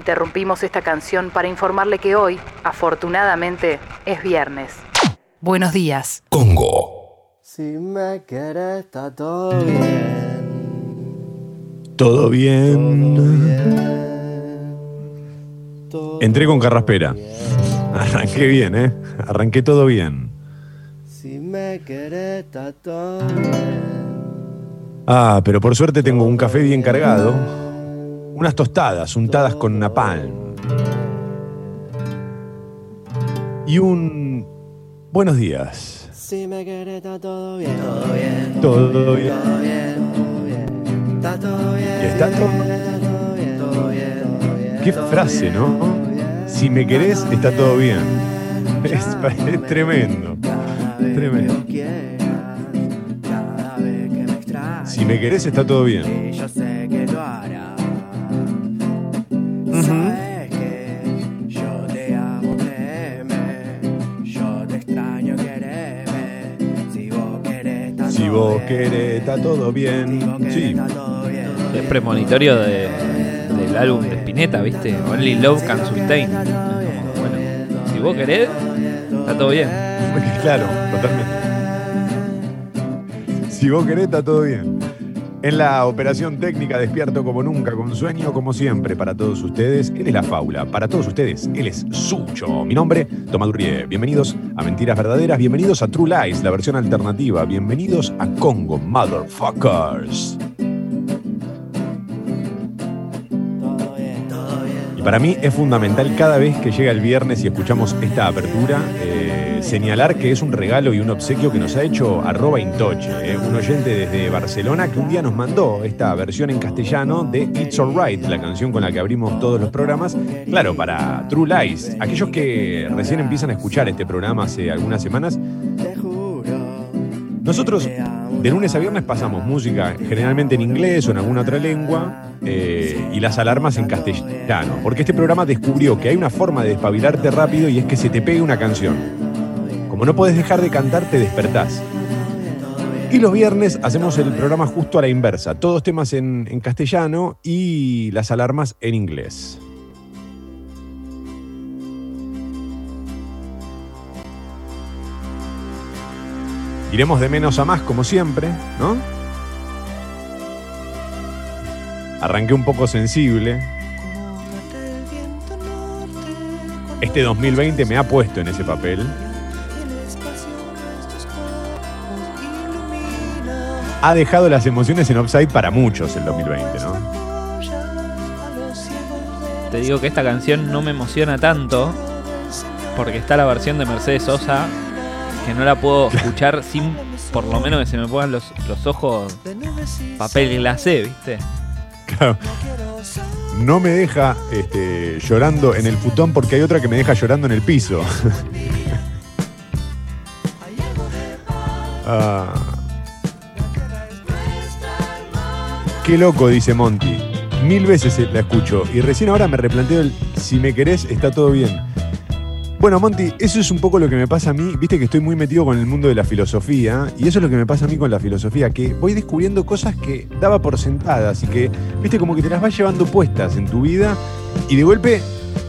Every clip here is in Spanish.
Interrumpimos esta canción para informarle que hoy, afortunadamente, es viernes. Buenos días. Congo. Si me quieres, está todo bien. Todo bien. Todo bien. Todo Entré con carraspera. Arranqué bien, ¿eh? Arranqué todo bien. Si me quieres, está todo bien. Ah, pero por suerte tengo un café bien cargado. Unas tostadas, untadas con napalm. Y un... Buenos días. Si me quieres, está todo bien. Todo bien. Todo bien. Todo bien. Está todo bien. Y está todo- bien. Todo. Qué frase, ¿no? Si me querés, está todo bien. Es, es tremendo. Tremendo. Si me querés, está todo bien. Sabes que yo te amo, créeme. Yo te extraño, quereme. Si vos querés, está Si todo vos bien. querés, está todo Si bien. vos querés, Sí. está todo bien. Es premonitorio de, del álbum de Spinetta, ¿viste? Only Love Can Sustain. Como, bueno, si vos querés, está todo bien. Claro, totalmente. Si vos querés, está todo bien. En la operación técnica despierto como nunca, con sueño como siempre para todos ustedes. Él es la Faula, para todos ustedes, él es Sucho. Mi nombre, Tomadurrié. Bienvenidos a Mentiras Verdaderas, bienvenidos a True Lies, la versión alternativa. Bienvenidos a Congo, motherfuckers. Y para mí es fundamental cada vez que llega el viernes y escuchamos esta apertura, eh, señalar que es un regalo y un obsequio que nos ha hecho arroba Intoche, eh, un oyente desde Barcelona que un día nos mandó esta versión en castellano de It's Alright, la canción con la que abrimos todos los programas. Claro, para True Lies, aquellos que recién empiezan a escuchar este programa hace algunas semanas, nosotros de lunes a viernes pasamos música generalmente en inglés o en alguna otra lengua eh, y las alarmas en castellano, porque este programa descubrió que hay una forma de despabilarte rápido y es que se te pegue una canción. Como no puedes dejar de cantar, te despertás. Y los viernes hacemos el programa justo a la inversa, todos temas en, en castellano y las alarmas en inglés. Iremos de menos a más, como siempre, ¿no? Arranqué un poco sensible. Este 2020 me ha puesto en ese papel. Ha dejado las emociones en offside para muchos el 2020, ¿no? Te digo que esta canción no me emociona tanto porque está la versión de Mercedes Sosa que no la puedo escuchar sin por lo menos que se me pongan los, los ojos papel glacé, ¿viste? Claro. No me deja este, llorando en el futón porque hay otra que me deja llorando en el piso. Ah. Qué loco, dice Monty. Mil veces la escucho y recién ahora me replanteo el si me querés está todo bien. Bueno, Monty, eso es un poco lo que me pasa a mí. Viste que estoy muy metido con el mundo de la filosofía y eso es lo que me pasa a mí con la filosofía, que voy descubriendo cosas que daba por sentadas y que, viste, como que te las vas llevando puestas en tu vida y de golpe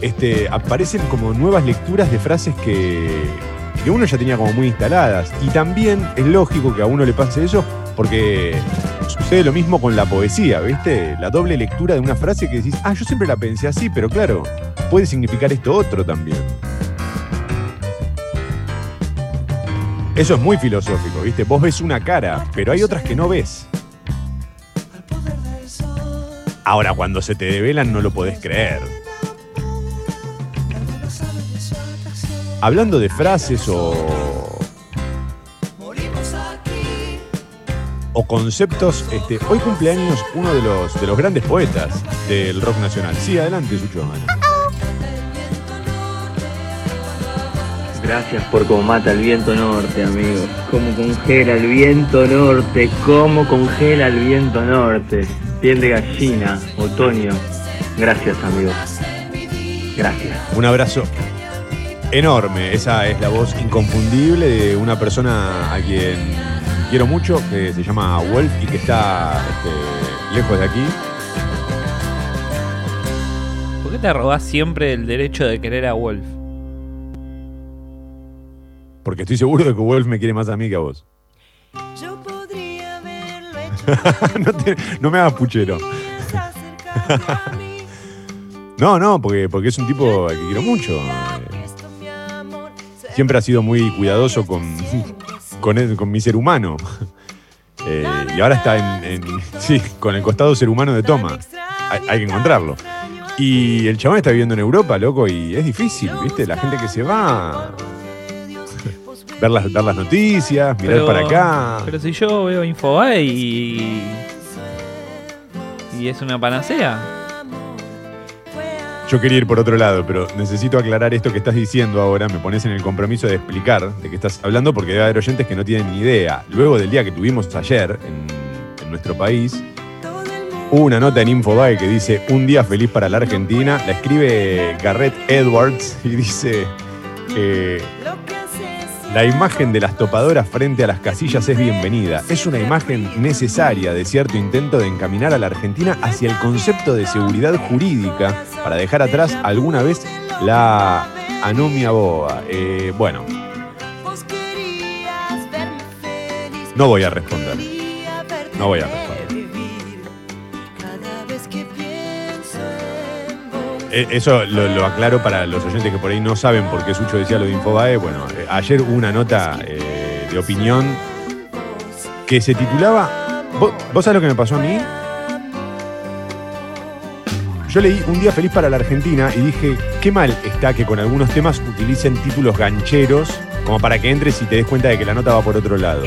este, aparecen como nuevas lecturas de frases que, que uno ya tenía como muy instaladas. Y también es lógico que a uno le pase eso porque sucede lo mismo con la poesía, ¿viste? La doble lectura de una frase que decís, ah, yo siempre la pensé así, pero claro, puede significar esto otro también. Eso es muy filosófico, ¿viste? Vos ves una cara, pero hay otras que no ves. Ahora, cuando se te develan no lo podés creer. Hablando de frases o. o conceptos, este, hoy cumpleaños uno de los, de los grandes poetas del rock nacional. Sí, adelante, Sucho. Gracias por cómo mata el viento norte, amigo. Cómo congela el viento norte, cómo congela el viento norte. Piel de gallina, otoño. Gracias, amigo. Gracias. Un abrazo enorme. Esa es la voz inconfundible de una persona a quien quiero mucho, que se llama Wolf y que está este, lejos de aquí. ¿Por qué te arrogás siempre el derecho de querer a Wolf? Porque estoy seguro de que Wolf me quiere más a mí que a vos. Yo podría haberlo hecho. no, te- no me hagas puchero. No, no, porque, porque es un tipo al que quiero mucho. Siempre ha sido muy cuidadoso con, con, el- con mi ser humano. Eh, y ahora está en, en- sí, con el costado ser humano de Toma. Hay, hay que encontrarlo. Y el chabón está viviendo en Europa, loco, y es difícil, ¿viste? La gente que se va. Ver las, ver las noticias, mirar Pero- para acá. Pero si yo veo Infobae y. y es una panacea. Yo quería ir por otro lado, pero necesito aclarar esto que estás diciendo ahora. Me pones en el compromiso de explicar de qué estás hablando, porque debe haber oyentes que no tienen ni idea. Luego del día que tuvimos ayer en, nuestro país, hubo una nota en Infobae que dice Un día feliz para la Argentina. La escribe Garrett Edwards y dice. eh, la imagen de las topadoras frente a las casillas es bienvenida. Es una imagen necesaria de cierto intento de encaminar a la Argentina hacia el concepto de seguridad jurídica para dejar atrás alguna vez la anomia boa. Eh, bueno, no voy a responder. No voy a responder. Eso lo, lo aclaro para los oyentes que por ahí no saben por qué Sucho decía lo de Infobae. Bueno, eh, ayer hubo una nota eh, de opinión que se titulaba. ¿Vos, vos sabés lo que me pasó a mí? Yo leí Un día feliz para la Argentina y dije, qué mal está que con algunos temas utilicen títulos gancheros como para que entres y te des cuenta de que la nota va por otro lado.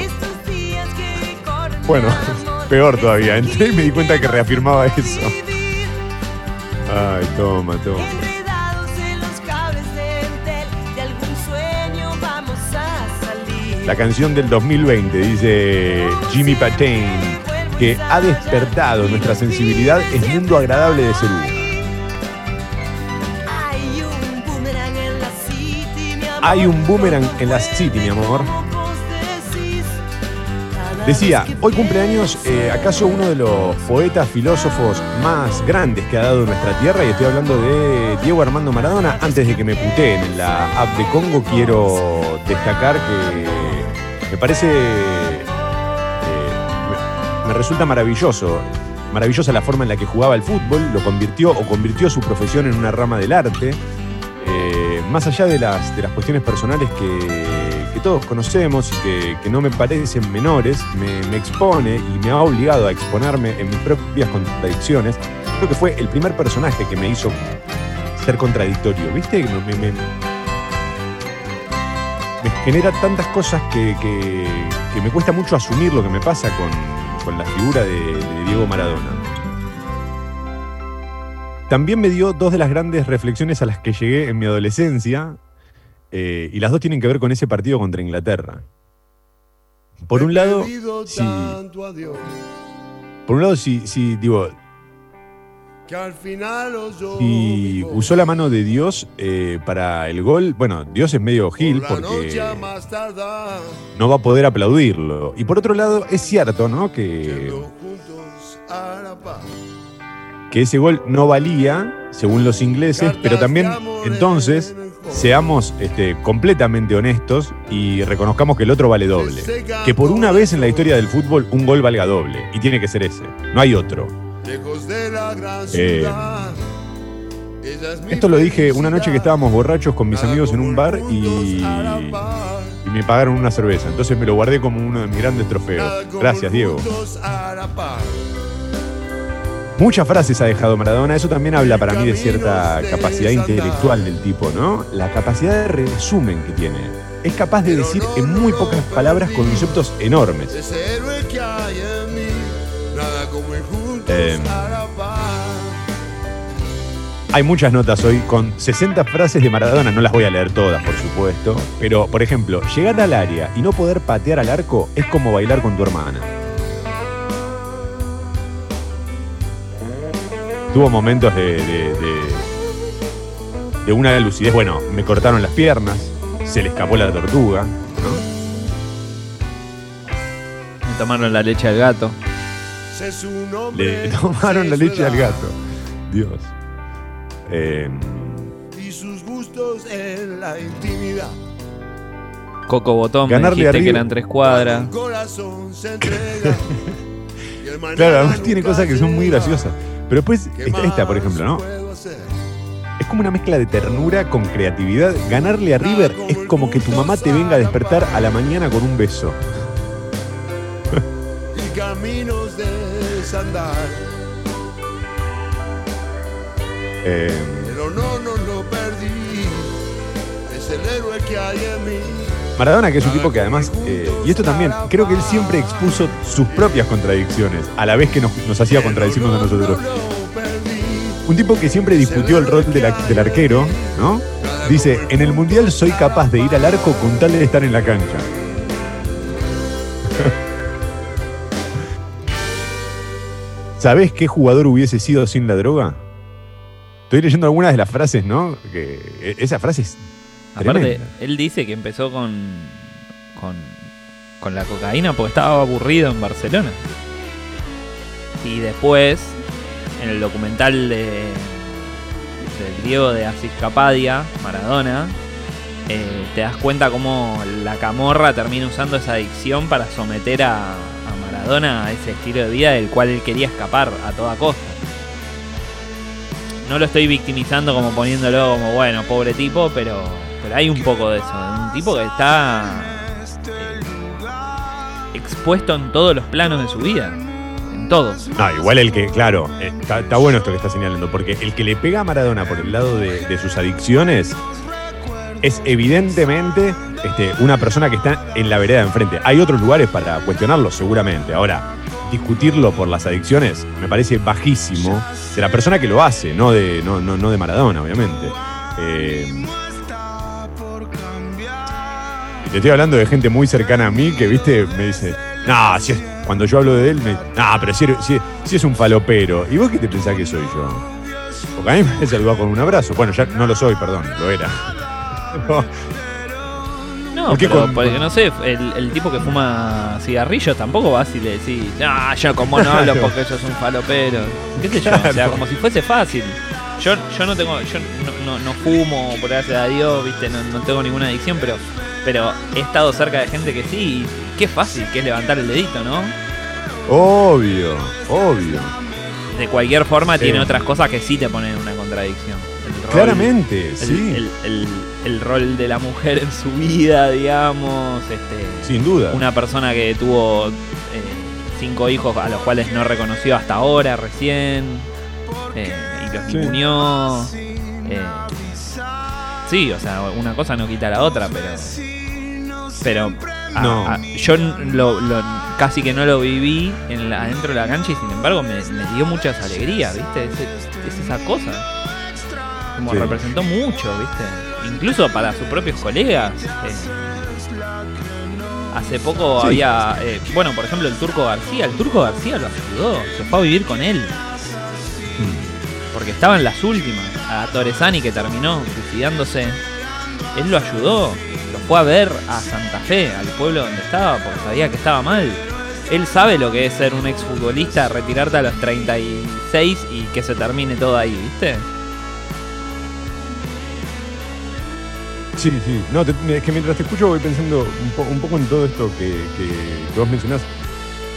Bueno, peor todavía. Entré y me di cuenta que reafirmaba eso. Ay, toma, toma. enredados en los cables de Entel. De algún sueño vamos a salir. La canción del 2020, dice Jimmy Patain, que ha despertado nuestra sensibilidad es mundo agradable de mi amor. Hay un boomerang en la city, mi amor. Decía, hoy cumpleaños, eh, acaso uno de los poetas, filósofos más grandes que ha dado nuestra tierra, y estoy hablando de Diego Armando Maradona. Antes de que me puteen en la app de Congo, quiero destacar que me parece. eh, me, me resulta maravilloso. Maravillosa la forma en la que jugaba el fútbol, lo convirtió o convirtió su profesión en una rama del arte. Eh, más allá de las, de las cuestiones personales que, que todos conocemos y que, que no me parecen menores, me, expone y me ha obligado a exponerme en mis propias contradicciones. Creo que fue el primer personaje que me hizo ser contradictorio, ¿viste? Me, me- me- genera tantas cosas que, que- me cuesta mucho asumir lo que me pasa con, con la figura de Diego Maradona. También me dio dos de las grandes reflexiones a las que llegué en mi adolescencia, eh, y las dos tienen que ver con ese partido contra Inglaterra. Por un lado, si, por un lado, si, si, digo, si usó la mano de Dios eh, para el gol, bueno, Dios es medio gil porque no va a poder aplaudirlo. Y por otro lado, es cierto, ¿no? Que, que ese gol no valía, según los ingleses, pero también entonces seamos este, completamente honestos y reconozcamos que el otro vale doble. Que por una vez en la historia del fútbol un gol valga doble. Y tiene que ser ese. No hay otro. Eh, esto lo dije una noche que estábamos borrachos con mis amigos en un bar y, y me pagaron una cerveza. Entonces me lo guardé como uno de mis grandes trofeos. Gracias, Diego. Muchas frases ha dejado Maradona, eso también habla para mí de cierta capacidad intelectual del tipo, ¿no? La capacidad de resumen que tiene. Es capaz de decir en muy pocas palabras conceptos enormes. Eh, hay muchas notas hoy con 60 frases de Maradona, no las voy a leer todas, por supuesto, pero por ejemplo, llegar al área y no poder patear al arco es como bailar con tu hermana. Tuvo momentos de, de, de- de una lucidez. Bueno, me cortaron las piernas, se le escapó la tortuga, ¿no? Me tomaron la leche al gato. Le tomaron la leche al gato. Dios. Eh, y sus gustos en la intimidad. Coco Botón, me Ganarle dijiste a que eran tres cuadras. claro, además tiene cosas que son muy graciosas. Pero después, ¿Qué esta, esta, por ejemplo, ¿no? Es como una mezcla de ternura con creatividad. Ganarle a River es como que tu mamá te venga a despertar a la mañana con un beso. y caminos de desandar. Eh, Pero no, no lo perdí. Es el héroe que hay en mí. Maradona, que es un tipo que además, eh, y esto también, creo que él siempre expuso sus propias contradicciones, a la vez que nos, nos hacía contradecirnos a nosotros. Un tipo que siempre discutió el rol de la- del arquero, ¿no? Dice, en el Mundial soy capaz de ir al arco con tal de estar en la cancha. ¿Sabés qué jugador hubiese sido sin la droga? Estoy leyendo algunas de las frases, ¿no? Que e- esa frase es Aparte, él dice que empezó con, con, con la cocaína porque estaba aburrido en Barcelona. Y después, en el documental de, del Diego de Asís Capadia, Maradona, eh, te das cuenta cómo la camorra termina usando esa adicción para someter a, a Maradona a ese estilo de vida del cual él quería escapar a toda costa. No lo estoy victimizando como poniéndolo como, bueno, pobre tipo, pero, pero hay un poco de eso. Un tipo que está expuesto en todos los planos de su vida. En todos. No, igual el que, claro, está, bueno esto que está señalando, porque el que le pega a Maradona por el lado de, de sus adicciones es evidentemente este, una persona que está en la vereda de enfrente. Hay otros lugares para cuestionarlo, seguramente. Ahora, discutirlo por las adicciones me parece bajísimo de la persona que lo hace, no de, no, no, no de Maradona, obviamente. Eh, te estoy hablando de gente muy cercana a mí que, viste, me dice, no, si es- cuando yo hablo de él, me no, pero si, si- si es un falopero. ¿Y vos qué te pensás que soy yo? Porque a mí me saludó con un abrazo. Bueno, ya no lo soy, perdón, lo era. No, No, ¿Por qué pero con- porque no sé, el, el tipo que fuma cigarrillos tampoco va así le decís, no, yo como no hablo porque yo soy un falopero. ¿Qué sé yo? O sea, como si fuese fácil. Yo, yo no tengo, yo no, no, no fumo, por gracias a Dios, viste, no, no tengo ninguna adicción, pero, pero he estado cerca de gente que sí, y qué fácil que es levantar el dedito, ¿no? obvio, obvio. De cualquier forma tiene otras cosas que sí te ponen en una contradicción. El rol- Claramente, el, sí. el, el- el rol de la mujer en su vida, digamos, este, sin duda. una persona que tuvo eh, cinco hijos a los cuales no reconoció hasta ahora, recién, eh, y los Sí. ninguneó. eh, sí, o sea, una cosa no quita la otra, pero. Pero. a- No. a- yo lo, lo- casi que no lo viví en la, dentro de la cancha y sin embargo me, me dio muchas alegrías, ¿viste? Es, es esa cosa. Como Sí. representó mucho, ¿viste? Incluso para sus propios colegas. eh, Hace poco Sí. había, eh, bueno, por ejemplo, el Turco García. El Turco García lo ayudó, se fue a vivir con él. Porque estaba en las últimas. A Torresani, que terminó suicidándose, él lo ayudó. Fue a ver a Santa Fe, al pueblo donde estaba, porque sabía que estaba mal. Él sabe lo que es ser un exfutbolista, retirarte a los 36 y que se termine todo ahí, ¿viste? Sí, sí. No, es que mientras te escucho voy pensando un, po- un poco en todo esto que, que- que vos mencionás.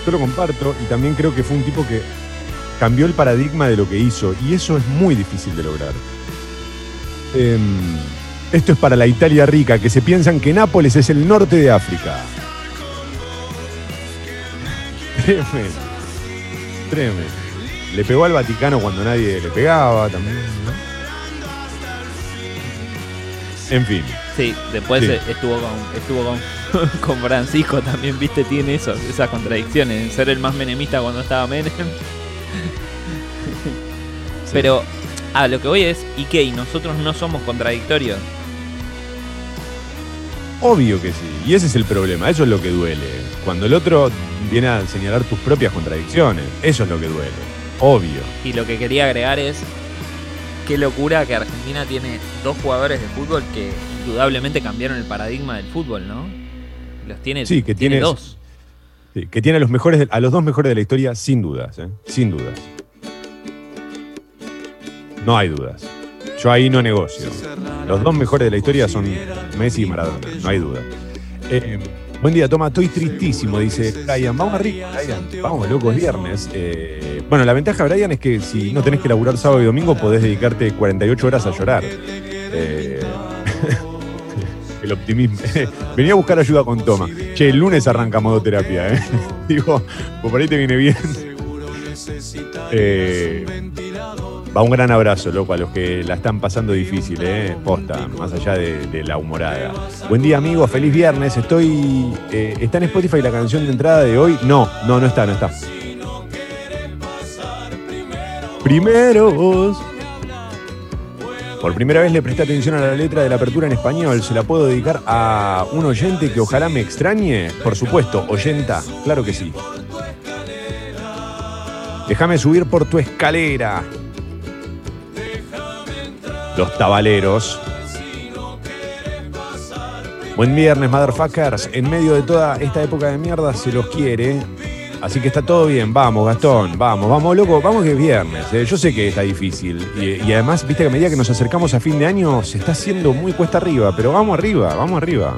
Yo lo comparto y también creo que fue un tipo que cambió el paradigma de lo que hizo y eso es muy difícil de lograr. Em, esto es para la Italia rica, que se piensan que Nápoles es el norte de África. Tremendo. Tremendo. Le pegó al Vaticano cuando nadie le pegaba también. ¿no? En fin. Sí, después Sí. estuvo con estuvo con, con Francisco también, viste, tiene eso, esas contradicciones, en ser el más menemista cuando estaba Menem. Pero a lo que voy es, ¿y qué? ¿Y nosotros no somos contradictorios? Obvio que sí. Y ese es el problema. Eso es lo que duele. Cuando el otro viene a señalar tus propias contradicciones. Eso es lo que duele. Obvio. Y lo que quería agregar es, qué locura que Argentina tiene dos jugadores de fútbol que indudablemente cambiaron el paradigma del fútbol, ¿no? Los tiene, Sí, que tiene dos. Sí, que tiene a los, mejores a los dos mejores de la historia sin dudas. ¿eh? Sin dudas. No hay dudas. Yo ahí no negocio. Los dos mejores de la historia son Messi y Maradona, no hay duda. Eh, buen día, Toma, estoy tristísimo, dice Brian. Vamos arriba, Brian. Vamos, locos, viernes. Eh, bueno, la ventaja, Brian, es que si no tenés que laburar sábado y domingo, podés dedicarte 48 horas a llorar. Eh, el optimismo. Venía a buscar ayuda con Toma. Che, el lunes arranca modoterapia, ¿eh? Digo, pues por ahí te viene bien. Eh, va un gran abrazo, loco, a los que la están pasando difícil, ¿eh? Posta, más allá de, la humorada. Buen día, amigos, feliz viernes. Estoy. eh, ¿Está en Spotify la canción de entrada de hoy? No, no, no está, no está. Primeros. Por primera vez le presté atención a la letra de la apertura en español. ¿Se la puedo dedicar a un oyente que ojalá me extrañe? Por supuesto, oyenta, claro que sí. Déjame subir por tu escalera. Los tabaleros. Buen viernes, motherfuckers. En medio de toda esta época de mierda se los quiere. Así que está todo bien. Vamos, Gastón. Vamos, vamos, loco. Vamos que es viernes. eh. Yo sé que está difícil. Y, y además, viste que a medida que nos acercamos a fin de año, se está haciendo muy cuesta arriba. Pero vamos arriba, vamos arriba.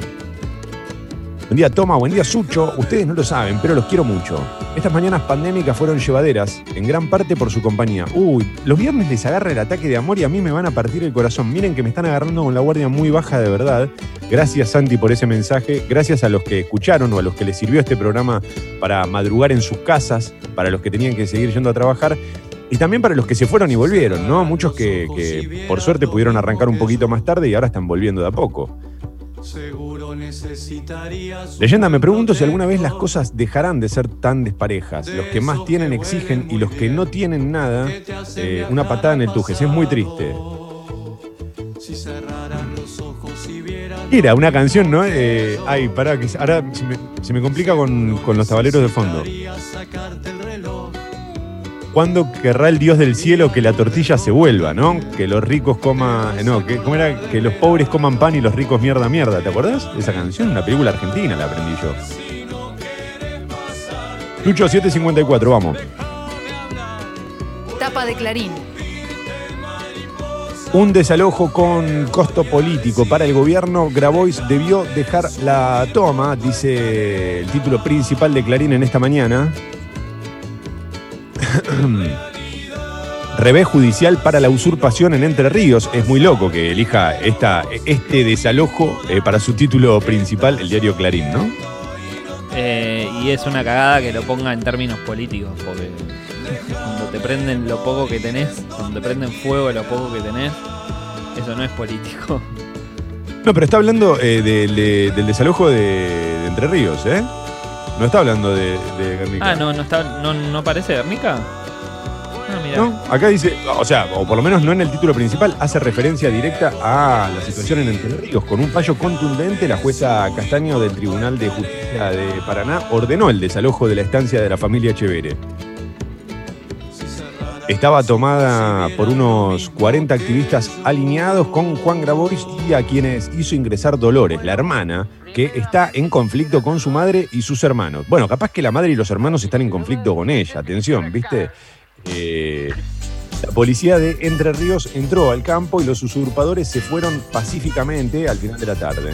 Buen día, Toma. Buen día, Sucho. Ustedes no lo saben, pero los quiero mucho. Estas mañanas pandémicas fueron llevaderas, en gran parte por su compañía. Uy, los viernes les agarra el ataque de amor y a mí me van a partir el corazón. Miren que me están agarrando con la guardia muy baja de verdad. Gracias, Santi, por ese mensaje. Gracias a los que escucharon o a los que les sirvió este programa para madrugar en sus casas, para los que tenían que seguir yendo a trabajar. Y también para los que se fueron y volvieron, ¿no? Muchos que, por suerte pudieron arrancar un poquito más tarde y ahora están volviendo de a poco. Leyenda, me pregunto si alguna vez las cosas dejarán de ser tan desparejas. Los que más tienen exigen y los que no tienen nada, eh, una patada en el tujes. Es muy triste. Era una canción, ¿no? Eh, ay, pará, que ahora se me, se me complica con, con los tabaleros de fondo. ¿Cuándo querrá el Dios del cielo que la tortilla se vuelva, no? Que los ricos coman. No, que, ¿cómo era? Que los pobres coman pan y los ricos mierda, mierda. ¿Te acordás esa canción? Una película argentina la aprendí yo. Lucho 754, vamos. Tapa de Clarín. Un desalojo con costo político para el gobierno. Grabois debió dejar la toma, dice el título principal de Clarín en esta mañana. Revés judicial para la usurpación en Entre Ríos. Es muy loco que elija esta, este desalojo eh, para su título principal, el diario Clarín, ¿no? Eh, y es una cagada que lo ponga en términos políticos, porque cuando te prenden lo poco que tenés, cuando te prenden fuego lo poco que tenés, eso no es político. No, pero está hablando eh, del- de- del desalojo de, de Entre Ríos, ¿eh? No está hablando de, de Guernica. Ah, no, no está, no, no parece Guernica. Ah, mira. No, acá dice, o sea, o por lo menos no en el título principal, hace referencia directa a la situación en Entre Ríos. Con un fallo contundente, la jueza Castaño del Tribunal de Justicia de Paraná ordenó el desalojo de la estancia de la familia Chevere. Estaba tomada por unos 40 activistas alineados con Juan Grabois y a quienes hizo ingresar Dolores, la hermana, que está en conflicto con su madre y sus hermanos. Bueno, capaz que la madre y los hermanos están en conflicto con ella, atención, ¿viste? Eh, la policía de Entre Ríos entró al campo y los usurpadores se fueron pacíficamente al final de la tarde.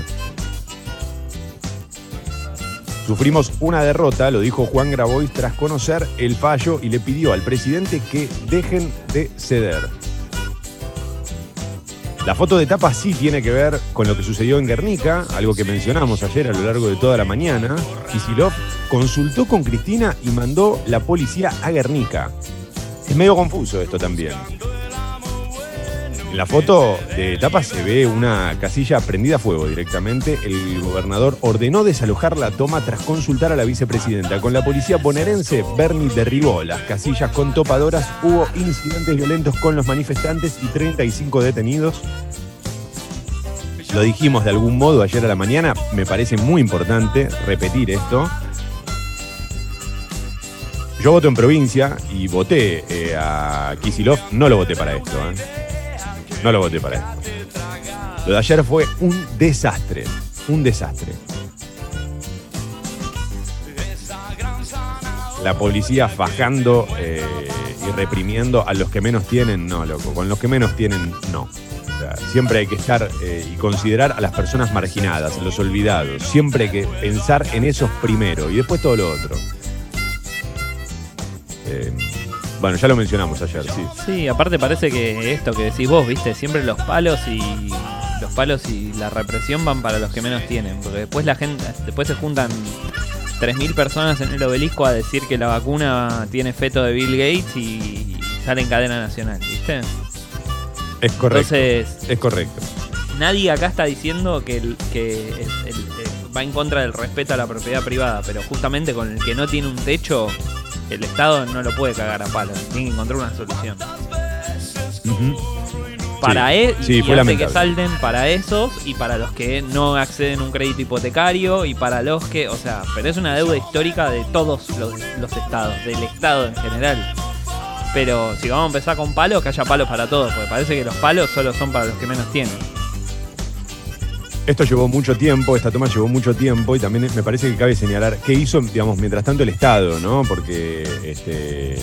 Sufrimos una derrota, lo dijo Juan Grabois tras conocer el fallo y le pidió al presidente que dejen de ceder. La foto de tapa sí tiene que ver con lo que sucedió en Guernica, algo que mencionamos ayer a lo largo de toda la mañana. Kisilov consultó con Cristina y mandó la policía a Guernica. Es medio confuso esto también. En la foto de tapa se ve una casilla prendida a fuego directamente. El gobernador ordenó desalojar la toma tras consultar a la vicepresidenta. Con la policía bonaerense, Bernie derribó las casillas con topadoras. Hubo incidentes violentos con los manifestantes y 35 detenidos. Lo dijimos de algún modo ayer a la mañana. Me parece muy importante repetir esto. Yo voto en provincia y voté eh, a Kisilov. No lo voté para esto. ¿eh? No lo voté para esto. Lo de ayer fue un desastre. Un desastre. La policía fajando eh, y reprimiendo a los que menos tienen, no, loco. Con los que menos tienen, no. Siempre hay que estar eh, y considerar a las personas marginadas, los olvidados. Siempre hay que pensar en esos primero y después todo lo otro. Eh, bueno, ya lo mencionamos ayer, sí. Sí, aparte parece que esto que decís vos, viste, siempre los palos y los palos y la represión van para los que menos tienen, porque después la gente, después se juntan 3.000 personas en el obelisco a decir que la vacuna tiene feto de Bill Gates y sale en cadena nacional, ¿viste? Es correcto. Entonces, es correcto. nadie acá está diciendo que, el- que el- el- el- va en contra del respeto a la propiedad privada, pero justamente con el que no tiene un techo, el Estado no lo puede cagar a palos, tiene que encontrar una solución. Para Sí, él sí, y fue hace que salden para esos y para los que no acceden a un crédito hipotecario y para los que, o sea, pero es una deuda histórica de todos los, los estados, del estado en general. Pero si vamos a empezar con palos, que haya palos para todos, porque parece que los palos solo son para los que menos tienen. Esto llevó mucho tiempo, esta toma llevó mucho tiempo y también me parece que cabe señalar qué hizo, digamos, mientras tanto el Estado, ¿no? Porque este,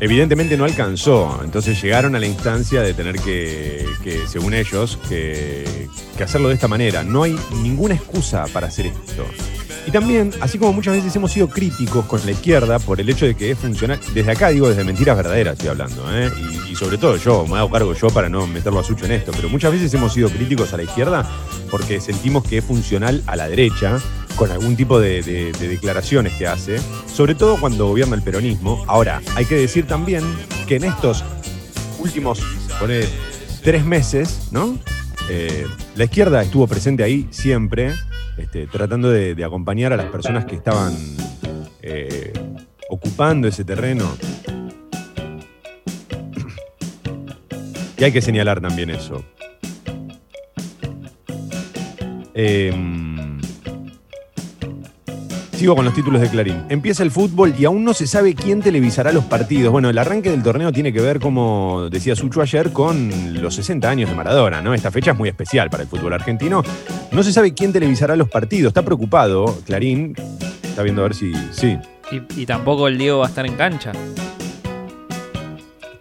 evidentemente no alcanzó, entonces llegaron a la instancia de tener que, según ellos, que hacerlo de esta manera. No hay ninguna excusa para hacer esto. Y también, así como muchas veces hemos sido críticos con la izquierda por el hecho de que es funcional, desde acá digo desde mentiras verdaderas estoy hablando, ¿eh? y, sobre todo yo, me hago cargo yo para no meterlo a Sucho en esto, pero muchas veces hemos sido críticos a la izquierda porque sentimos que es funcional a la derecha con algún tipo de declaraciones que hace, sobre todo cuando gobierna el peronismo. Ahora, hay que decir también que en estos últimos, pone, tres meses, ¿no? Eh, la izquierda estuvo presente ahí siempre, este, tratando de, acompañar a las personas que estaban eh, ocupando ese terreno. Y hay que señalar también eso. Em, Sigo con los títulos de Clarín. Empieza el fútbol y aún no se sabe quién televisará los partidos. Bueno, el arranque del torneo tiene que ver, como decía Sucho ayer, con los 60 años de Maradona, ¿no? Esta fecha es muy especial para el fútbol argentino. No se sabe quién televisará los partidos. Está preocupado, Clarín. Está viendo a ver si. Sí. Y, y tampoco el Diego va a estar en cancha.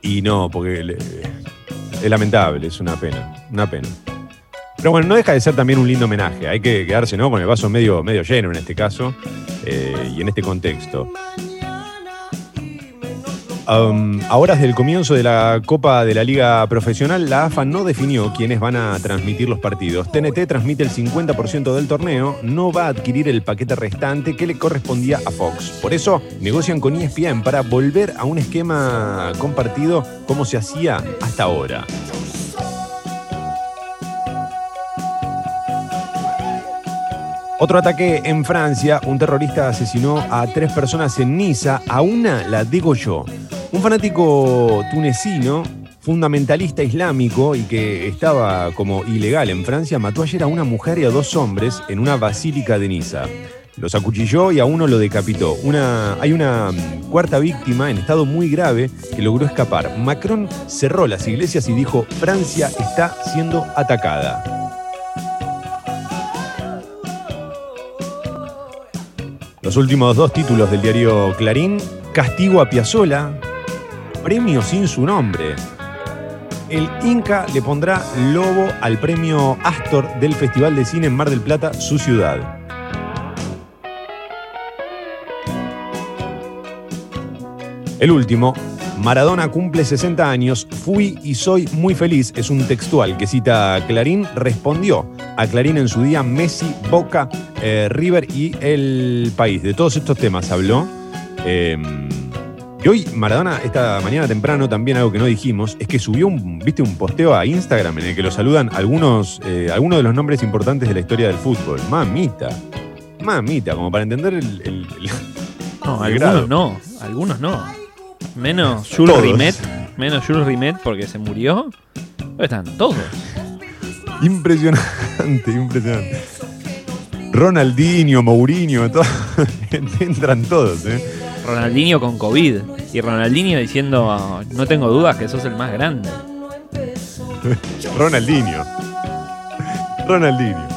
Y no, porque le- es lamentable, es una pena. Una pena. Pero bueno, no deja de ser también un lindo homenaje. Hay que quedarse ¿no? con el vaso medio, medio lleno en este caso eh, y en este contexto. Um, a horas del comienzo de la Copa de la Liga Profesional, la AFA no definió quiénes van a transmitir los partidos. TNT transmite el 50% del torneo, no va a adquirir el paquete restante que le correspondía a Fox. Por eso negocian con ESPN para volver a un esquema compartido como se hacía hasta ahora. Otro ataque en Francia, un terrorista asesinó a tres personas en Niza, a una la degolló. Un fanático tunecino, fundamentalista islámico y que estaba como ilegal en Francia, mató ayer a una mujer y a dos hombres en una basílica de Niza. Los acuchilló y a uno lo decapitó. Una, hay una mm, cuarta víctima en estado muy grave que logró escapar. Macron cerró las iglesias y dijo, Francia está siendo atacada. Los últimos dos títulos del diario Clarín, Castigo a Piazzola, premio sin su nombre. El Inca le pondrá lobo al premio Astor del Festival de Cine en Mar del Plata, su ciudad. El último, Maradona cumple 60 años, fui y soy muy feliz, es un textual que cita Clarín, respondió a Clarín en su día Messi, Boca, eh, River y el país. De todos estos temas habló. Eh, y hoy Maradona, esta mañana temprano, también algo que no dijimos, es que subió un, ¿viste, un posteo a Instagram en el que lo saludan algunos, eh, algunos de los nombres importantes de la historia del fútbol. Mamita. Mamita, como para entender el... el- el- No, el grado. algunos no, algunos no. Menos Jules Todos. Rimet, menos Jules Rimet porque se murió. Pero Están todos. Impresionante, impresionante. Ronaldinho, Mourinho, todo- entran todos, ¿eh? Ronaldinho con COVID. Y Ronaldinho diciendo, "Ah, no tengo dudas que sos el más grande. Ronaldinho. Ronaldinho.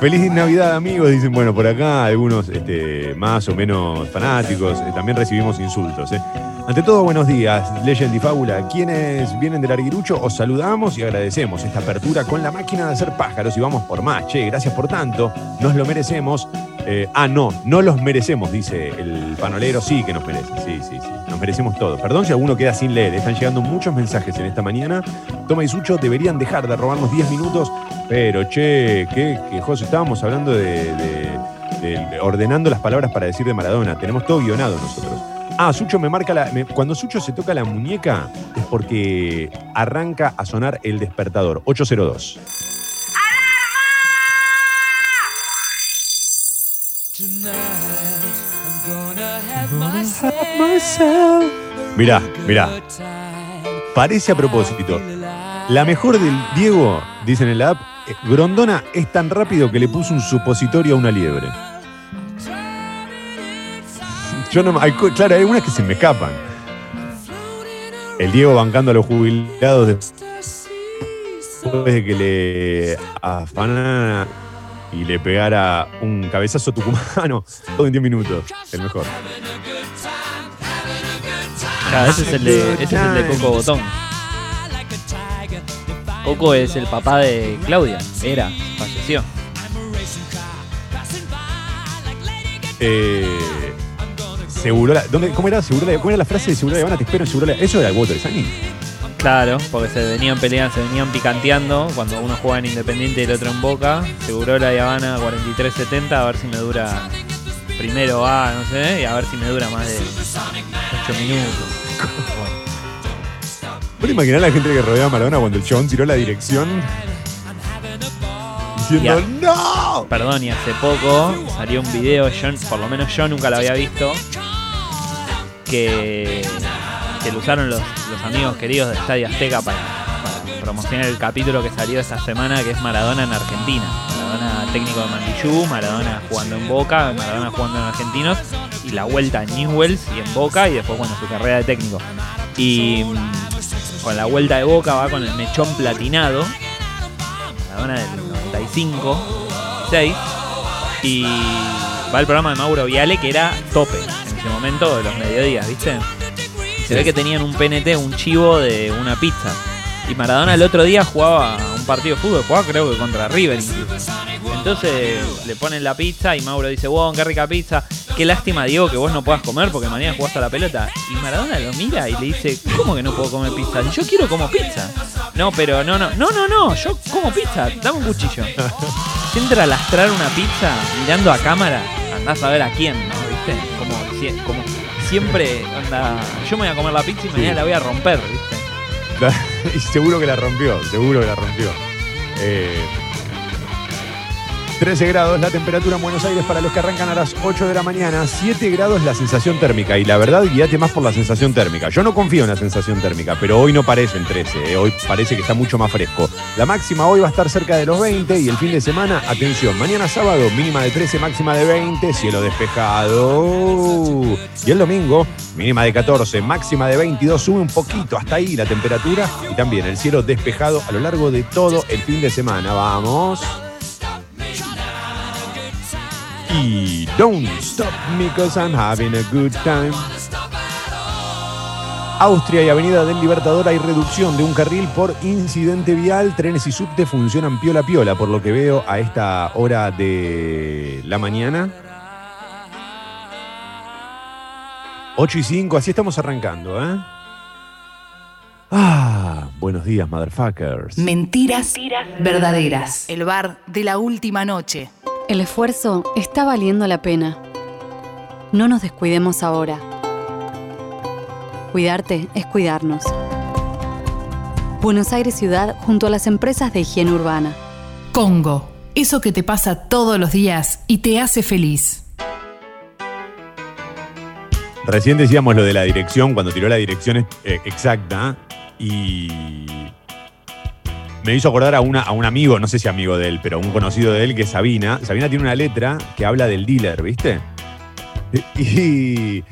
Feliz Navidad, amigos, dicen, bueno, por acá algunos este, más o menos fanáticos. eh, también recibimos insultos. eh. Ante todo, buenos días, Legend y Fábula. Quienes vienen del Arguirucho, os saludamos y agradecemos esta apertura con la máquina de hacer pájaros y vamos por más. Che, gracias por tanto, nos lo merecemos. Eh, ah, no, no los merecemos, dice el panolero. Sí que nos merece, sí, sí, sí. Nos merecemos todo. Perdón si alguno queda sin leer, están llegando muchos mensajes en esta mañana. Toma y Sucho deberían dejar de robarnos 10 minutos, pero che, que, que José, estábamos hablando de- de- ordenando las palabras para decir de Maradona. Tenemos todo guionado nosotros. Ah, Sucho me marca la. cuando Sucho se toca la muñeca es porque arranca a sonar el despertador. 802. Mirá, mirá. Parece a propósito. La mejor del Diego, dicen en la app, eh, Grondona es tan rápido que le puso un supositorio a una liebre. Yo no, hay claro, hay unas que se me escapan. El Diego bancando a los jubilados después de que le afanara y le pegara un cabezazo tucumano todo en 10 minutos. El mejor. Ah, ese es el de, ese es el de Coco Botón. Coco es el papá de Claudia. Era, falleció. Eh, Segurola, ¿dónde, ¿Cómo era? Segurola, ¿Cómo era la frase de Segurola Habana? Te espero en Segurola. Eso era Walter Sani. Claro, porque se venían peleando, se venían picanteando cuando uno juega en Independiente y el otro en Boca. Seguro la Habana 43-70, a ver si me dura primero va, no sé, y a ver si me dura más de 8 minutos. ¿Vos te imaginás la gente que rodeaba a Maradona cuando el chabón tiró la dirección? Diciendo. ¡No! Perdón, y hace poco salió un video, yo, por lo menos yo nunca lo había visto, que, que lo usaron los, los amigos queridos de Estadio Azteca para, promocionar el capítulo que salió esta semana, que es Maradona en Argentina. Maradona técnico de Mandillú, Maradona jugando en Boca, Maradona jugando en Argentinos, y la vuelta en Newells y en Boca, y después, bueno, su carrera de técnico. Y mm, con la vuelta de Boca va con el mechón platinado, Maradona del 95, 6, y va el programa de Mauro Viale, que era tope ese momento de los mediodías, ¿viste? Se ve que tenían un PNT, un chivo de una pizza. Y Maradona el otro día jugaba un partido de fútbol, jugaba creo que contra River incluso. Entonces le ponen la pizza y Mauro dice, wow, qué rica pizza. Qué lástima, Diego, que vos no puedas comer porque mañana jugás a la pelota. Y Maradona lo mira y le dice, ¿cómo que no puedo comer pizza? Yo quiero como pizza. No, pero no, no, no, no, no, yo como pizza, dame un cuchillo. Se entra a lastrar una pizza mirando a cámara, andás a ver a quién, ¿no? ¿Viste? Como, sie- como siempre, anda, yo me voy a comer la pizza y mañana la voy a romper, ¿viste? y seguro que la rompió, seguro que la rompió. Eh, 13 grados la temperatura en Buenos Aires para los que arrancan a las 8 de la mañana, 7 grados la sensación térmica y la verdad guíate más por la sensación térmica. Yo no confío en la sensación térmica, pero hoy no parece en 13, eh, hoy parece que está mucho más fresco. La máxima hoy va a estar cerca de los 20 y el fin de semana, atención, mañana sábado mínima de 13, máxima de 20, cielo despejado. Y el domingo mínima de 14, máxima de 22, sube un poquito hasta ahí la temperatura y también el cielo despejado a lo largo de todo el fin de semana. Vamos. Y don't stop me cause I'm having a good time. Austria y Avenida del Libertador hay reducción de un carril por incidente vial. Trenes y subte funcionan piola piola, por lo que veo a esta hora de la mañana. 8 y 5, así estamos arrancando, ¿eh? Ah, buenos días, motherfuckers. Mentiras, verdaderas. El bar de la última noche. El esfuerzo está valiendo la pena. No nos descuidemos ahora. Cuidarte es cuidarnos. Buenos Aires Ciudad junto a las empresas de higiene urbana. Congo. Eso que te pasa todos los días y te hace feliz. Recién decíamos lo de la dirección, cuando tiró la dirección eh, exacta, y me hizo acordar a, una, a un amigo, no sé si amigo de él, pero un conocido de él, que es Sabina. Sabina tiene una letra que habla del dealer, ¿viste? Y,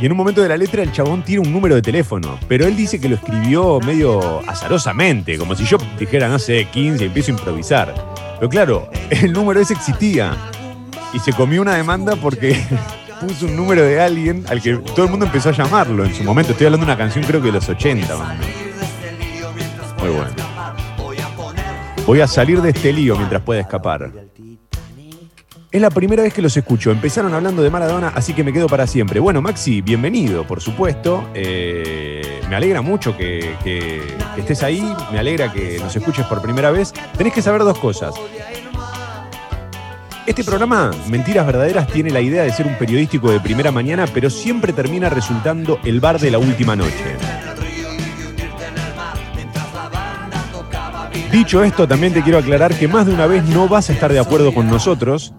y en un momento de la letra el chabón tira un número de teléfono, pero él dice que lo escribió medio azarosamente, como si yo dijera, no sé, 15 y empiezo a improvisar. Pero claro, el número ese existía. Y se comió una demanda porque puso un número de alguien al que todo el mundo empezó a llamarlo en su momento. Estoy hablando de una canción creo que de los 80. más. Muy bueno. Voy a salir de este lío mientras pueda escapar. Es la primera vez que los escucho. Empezaron hablando de Maradona, así que me quedo para siempre. Bueno, Maxi, bienvenido, por supuesto. Eh, me alegra mucho que, que- que estés ahí. Me alegra que nos escuches por primera vez. Tenés que saber dos cosas. Este programa, Mentiras Verdaderas, tiene la idea de ser un periodístico de primera mañana, pero siempre termina resultando el bar de la última noche. Dicho esto, también te quiero aclarar que más de una vez no vas a estar de acuerdo con nosotros.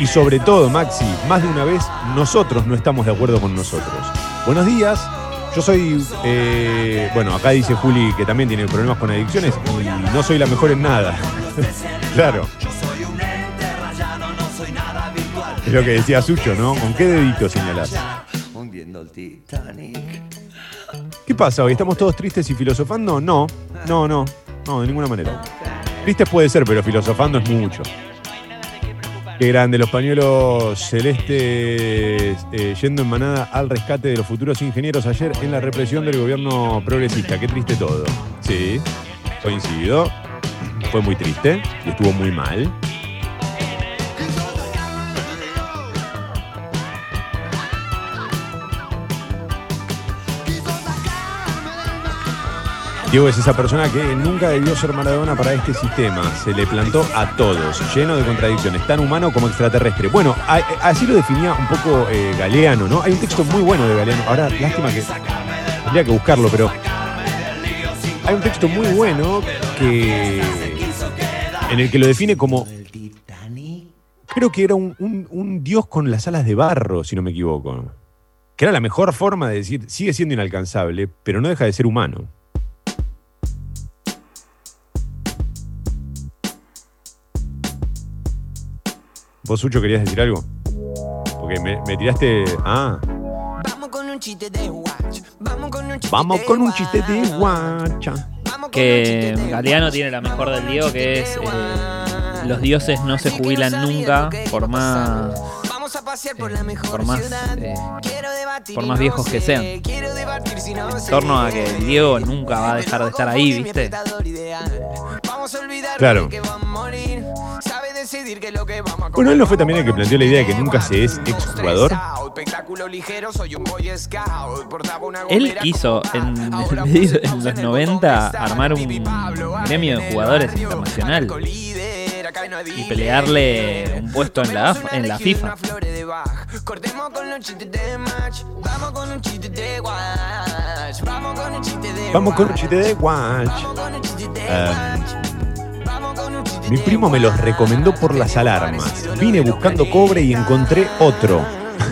Y sobre todo, Maxi, más de una vez nosotros no estamos de acuerdo con nosotros. Buenos días, yo soy, eh, bueno, acá dice Juli que también tiene problemas con adicciones y no soy la mejor en nada. claro. Es lo que decía Sucho, ¿no? ¿Con qué dedito señalás? Hundiendo el Titanic. ¿Qué pasa hoy? ¿Estamos todos tristes y filosofando? No, no, no, no, de ninguna manera. Tristes puede ser, pero filosofando es mucho. Qué grande, los pañuelos celestes eh, yendo en manada al rescate de los futuros ingenieros ayer en la represión del gobierno progresista. Qué triste todo. Sí, coincido. Fue muy triste y estuvo muy mal. Diego es esa persona que nunca debió ser Maradona para este sistema. Se le plantó a todos, lleno de contradicciones, tan humano como extraterrestre. Bueno, así lo definía un poco eh, Galeano, ¿no? Hay un texto muy bueno de Galeano. Ahora, lástima que tendría que buscarlo, pero hay un texto muy bueno que en el que lo define como creo que era un dios con las alas de barro, si no me equivoco. Que era la mejor forma de decir, sigue siendo inalcanzable, pero no deja de ser humano. ¿Vos, Sucho, querías decir algo? Porque me, me tiraste. Ah, Vamos con un chiste de watch. Vamos con un chiste vamos de con un chiste de watch. guacha. Vamos con un Que Galeano tiene la mejor del Diego, que es eh, los dioses no se jubilan nunca por más pasar. Vamos a pasear por eh, la mejor por más, ciudad. eh, por más viejos que sean. En torno a que el Diego nunca va a dejar de estar ahí, ¿viste? Vamos a olvidar Claro. Bueno, él no fue también el que planteó la idea de que nunca se es exjugador. Él quiso en, en los en el 90 botón armar un gremio de jugadores internacional y pelearle un puesto en la, en la FIFA. Vamos con un chiste de watch. Mi primo me los recomendó por las alarmas. Vine buscando cobre y encontré otro.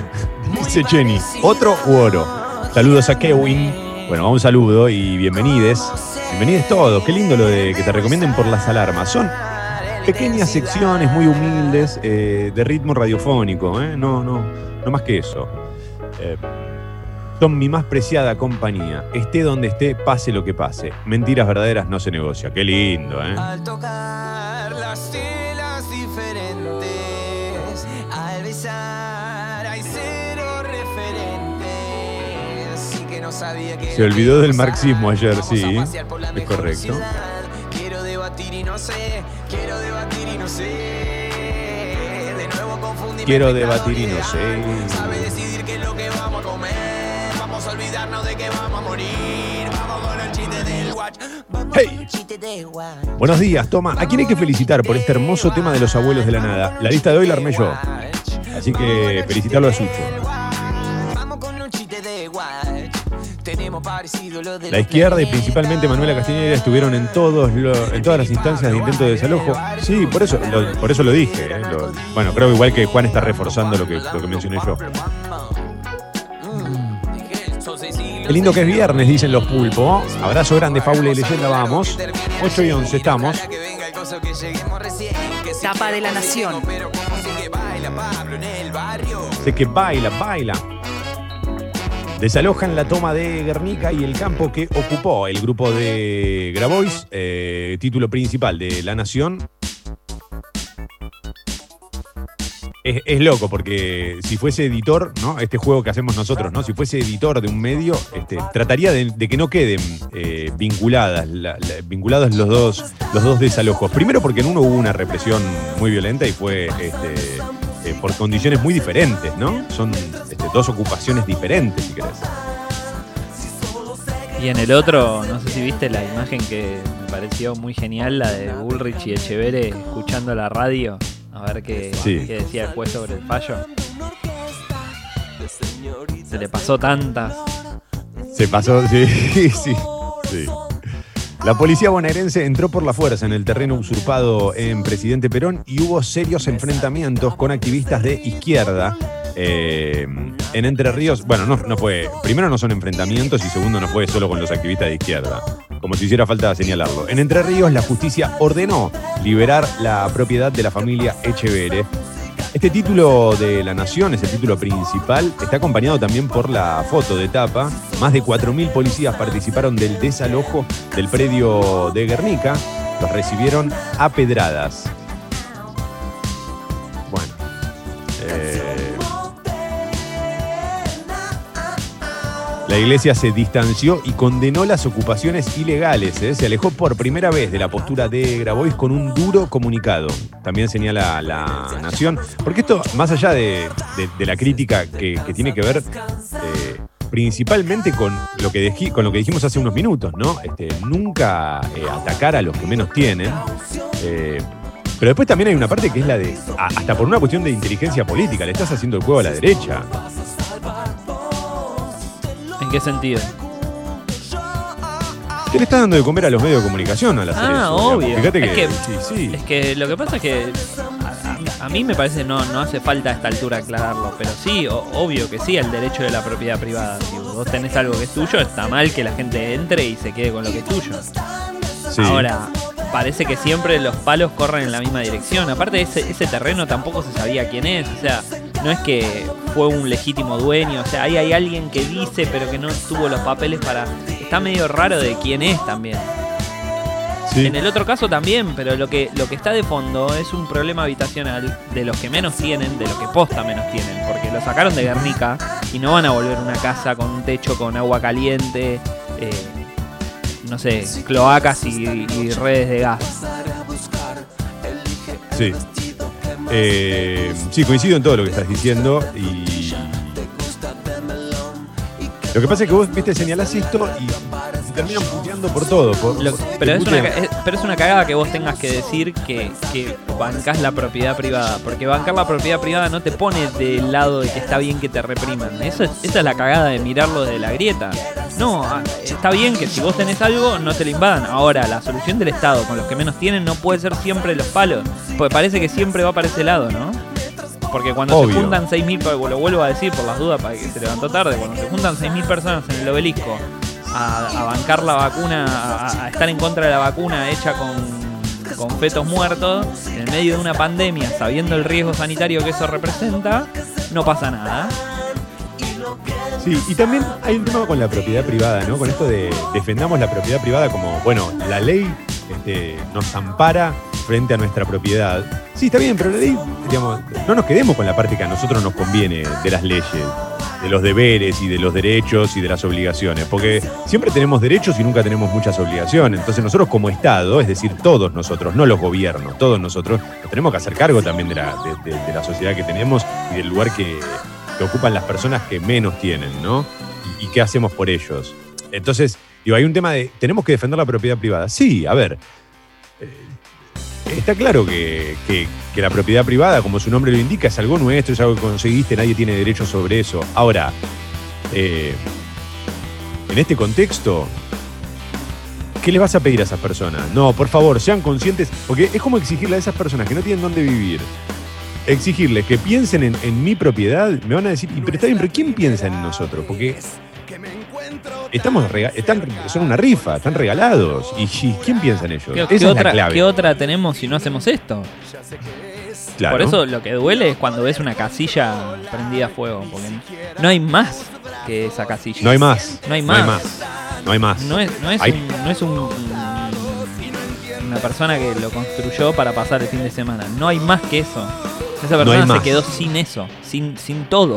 Dice Jenny, ¿otro u oro? Saludos a Kevin. Bueno, un saludo y bienvenides. Bienvenides todos. Qué lindo lo de que te recomienden por las alarmas. Son pequeñas secciones muy humildes eh, de ritmo radiofónico. ¿eh? No, no, no más que eso. Eh, son mi más preciada compañía. Esté donde esté, pase lo que pase. Mentiras verdaderas no se negocia. Qué lindo, ¿eh? Al tocar las telas diferentes, al besar hay cero referentes. Y que no sabía que Se olvidó del marxismo ayer, sí, es correcto. ciudad. Quiero debatir y no sé, quiero debatir y no sé. De nuevo confundí Quiero debatir y no sé. Sabe decidir qué es lo olvidarnos de que vamos a morir. Vamos con el chiste del watch. Vamos Hey. Buenos días, toma. ¿A quién hay que felicitar por este hermoso tema de los abuelos de la nada? La lista de hoy la armé yo. Así que felicitarlo a Sucho. La izquierda y principalmente Manuela Castañeda estuvieron en todos lo- en todas las instancias de intento de desalojo. Sí, por eso lo, por eso lo dije. ¿eh? Lo- bueno, creo igual que Juan está reforzando lo que, lo que mencioné yo. Qué lindo que es viernes, dicen los pulpos. Abrazo grande, Faula y leyenda, vamos. 8 y 11 estamos. Tapa de la Nación. Sé que baila, baila. Desalojan la toma de Guernica y el campo que ocupó el grupo de Grabois, eh, título principal de La Nación. Es, loco porque si fuese editor, ¿no? Este juego que hacemos nosotros, ¿no? Si fuese editor de un medio, este, trataría de, que no queden eh, vinculadas, la- la- vinculados los dos, los dos desalojos. Primero porque en uno hubo una represión muy violenta y fue este, eh, por condiciones muy diferentes, ¿no? Son este, dos ocupaciones diferentes, si querés. Y en el otro, no sé si viste la imagen que me pareció muy genial, la de Bullrich y Echeverre escuchando la radio. A ver qué, Sí. qué decía el juez sobre el fallo. Se le pasó tantas. Se pasó, sí, sí, sí. La policía bonaerense entró por la fuerza en el terreno usurpado en Presidente Perón y hubo serios enfrentamientos con activistas de izquierda eh, en Entre Ríos. Bueno, no, no fue. Primero no son enfrentamientos y segundo no fue solo con los activistas de izquierda. Como si hiciera falta señalarlo. En Entre Ríos, la justicia ordenó liberar la propiedad de la familia Echeverre. Este título de La Nación es el título principal. Está acompañado también por la foto de tapa. Más de 4.000 policías participaron del desalojo del predio de Guernica. Los recibieron a pedradas. La iglesia se distanció y condenó las ocupaciones ilegales. ¿eh? Se alejó por primera vez de la postura de Grabois con un duro comunicado. También señala la Nación. Porque esto, más allá de, la crítica que, tiene que ver eh, principalmente con lo, que con lo dijimos hace unos minutos, ¿no? Este, nunca eh, atacar a los que menos tienen. Pero después también hay una parte que es la de, hasta por una cuestión de inteligencia política, le estás haciendo el juego a la derecha. ¿En qué sentido? ¿Qué le estás dando de comer a los medios de comunicación al hacer Ah, eso? obvio. Fíjate Es que, que- sí, sí. Es que lo que pasa es que a, a- a mí me parece no no hace falta a esta altura aclararlo, pero sí, o- obvio que sí, el derecho de la propiedad privada. Si vos tenés algo que es tuyo, está mal que la gente entre y se quede con lo que es tuyo. Sí. Ahora, parece que siempre los palos corren en la misma dirección. Aparte, ese, ese terreno tampoco se sabía quién es. O sea, no es que fue un legítimo dueño. O sea, ahí hay alguien que dice, pero que no tuvo los papeles para. Está medio raro de quién es también. Sí. En el otro caso también, pero lo que, lo que está de fondo es un problema habitacional de los que menos tienen, de los que posta menos tienen, porque lo sacaron de Guernica y no van a volver a una casa con un techo con agua caliente, eh, no sé, cloacas y, redes de gas. Sí. Eh, sí, coincido en todo lo que estás diciendo y. Lo que pasa es que vos, viste, señalás esto y terminan puteando por todo. por- Lo- pero, es una, es- pero es una cagada que vos tengas que decir que, que bancás la propiedad privada. Porque bancar la propiedad privada no te pone del lado de que está bien que te repriman. Eso es, esa es la cagada de mirarlo de la grieta. No, ah, está bien que si vos tenés algo, no te lo invadan. Ahora, la solución del Estado con los que menos tienen no puede ser siempre los palos. Porque parece que siempre va para ese lado, ¿no? Porque cuando Obvio. se juntan 6.000, per- lo vuelvo a decir por las dudas para que se levantó tarde, cuando se juntan 6.000 personas en el obelisco a, bancar la vacuna, a, estar en contra de la vacuna hecha con, con fetos muertos, en medio de una pandemia, sabiendo el riesgo sanitario que eso representa, no pasa nada. Sí, y también hay un tema con la propiedad privada, ¿no? Con esto de defendamos la propiedad privada como, bueno, la ley este, nos ampara frente a nuestra propiedad. Sí, está bien, pero la ley, digamos, no nos quedemos con la parte que a nosotros nos conviene de las leyes, de los deberes y de los derechos y de las obligaciones, porque siempre tenemos derechos y nunca tenemos muchas obligaciones. Entonces nosotros como Estado, es decir, todos nosotros, no los gobiernos, todos nosotros, nos tenemos que hacer cargo también de la, de- la sociedad que tenemos y del lugar que, ocupan las personas que menos tienen, ¿no? Y, y qué hacemos por ellos. Entonces, digo, hay un tema de, ¿tenemos que defender la propiedad privada? Sí, a ver. eh, Está claro que, que- la propiedad privada, como su nombre lo indica, es algo nuestro, es algo que conseguiste, nadie tiene derecho sobre eso. Ahora, eh, en este contexto, ¿qué le vas a pedir a esas personas? No, por favor, sean conscientes, porque es como exigirle a esas personas que no tienen dónde vivir, exigirles que piensen en, mi propiedad, me van a decir, "Y, pero está bien, ¿quién piensa en nosotros? Porque estamos rega- están, son una rifa, están regalados. ¿Y, y quién piensa en ellos? ¿Qué, Esa qué es la otra, clave. qué otra tenemos si no hacemos esto? Claro. Por eso lo que duele es cuando ves una casilla prendida a fuego, porque no hay más. que esa casilla. No hay más. No hay No hay más. más. No hay más. No es, no es, Hay- un, no es un- una persona que lo construyó para pasar el fin de semana. No hay más que eso. Esa No persona se más. quedó sin eso, sin, sin todo.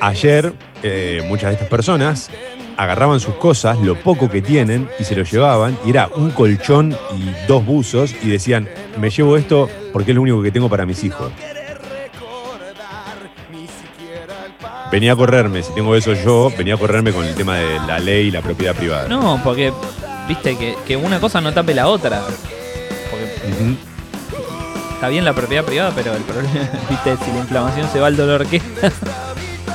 Ayer, eh, muchas de estas personas agarraban sus cosas, lo poco que tienen, y se lo llevaban, y era un colchón y dos buzos, y decían, me llevo esto porque es lo único que tengo para mis hijos. Venía a correrme, si tengo eso yo, venía a correrme con el tema de la ley y la propiedad privada. No, porque viste que, que una cosa no tape la otra. Porque. Está bien la propiedad privada, pero el problema, viste, si la inflamación se va al dolor que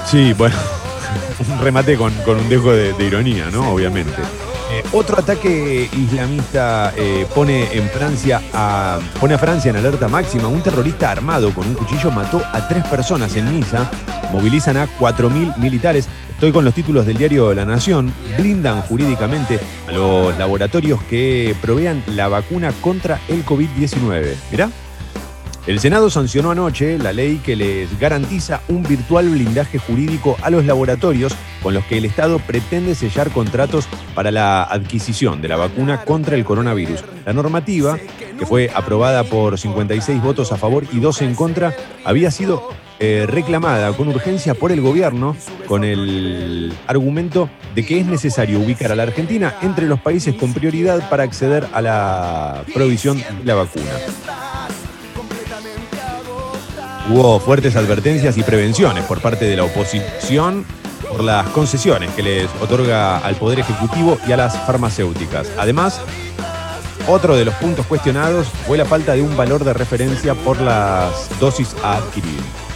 Sí, bueno, un remate con, con un dejo de, de ironía, ¿no? Obviamente. Eh, otro ataque islamista eh, pone en Francia a, pone a Francia en alerta máxima. Un terrorista armado con un cuchillo mató a tres personas en Niza. Movilizan a 4.000 militares. Estoy con los títulos del diario La Nación. Blindan jurídicamente a los laboratorios que provean la vacuna contra el COVID-19. Mirá. El Senado sancionó anoche la ley que les garantiza un virtual blindaje jurídico a los laboratorios con los que el Estado pretende sellar contratos para la adquisición de la vacuna contra el coronavirus. La normativa, que fue aprobada por 56 votos a favor y 2 en contra, había sido eh, reclamada con urgencia por el gobierno con el argumento de que es necesario ubicar a la Argentina entre los países con prioridad para acceder a la provisión de la vacuna. Hubo fuertes advertencias y prevenciones por parte de la oposición por las concesiones que les otorga al Poder Ejecutivo y a las farmacéuticas. Además, otro de los puntos cuestionados fue la falta de un valor de referencia por las dosis a adquirir.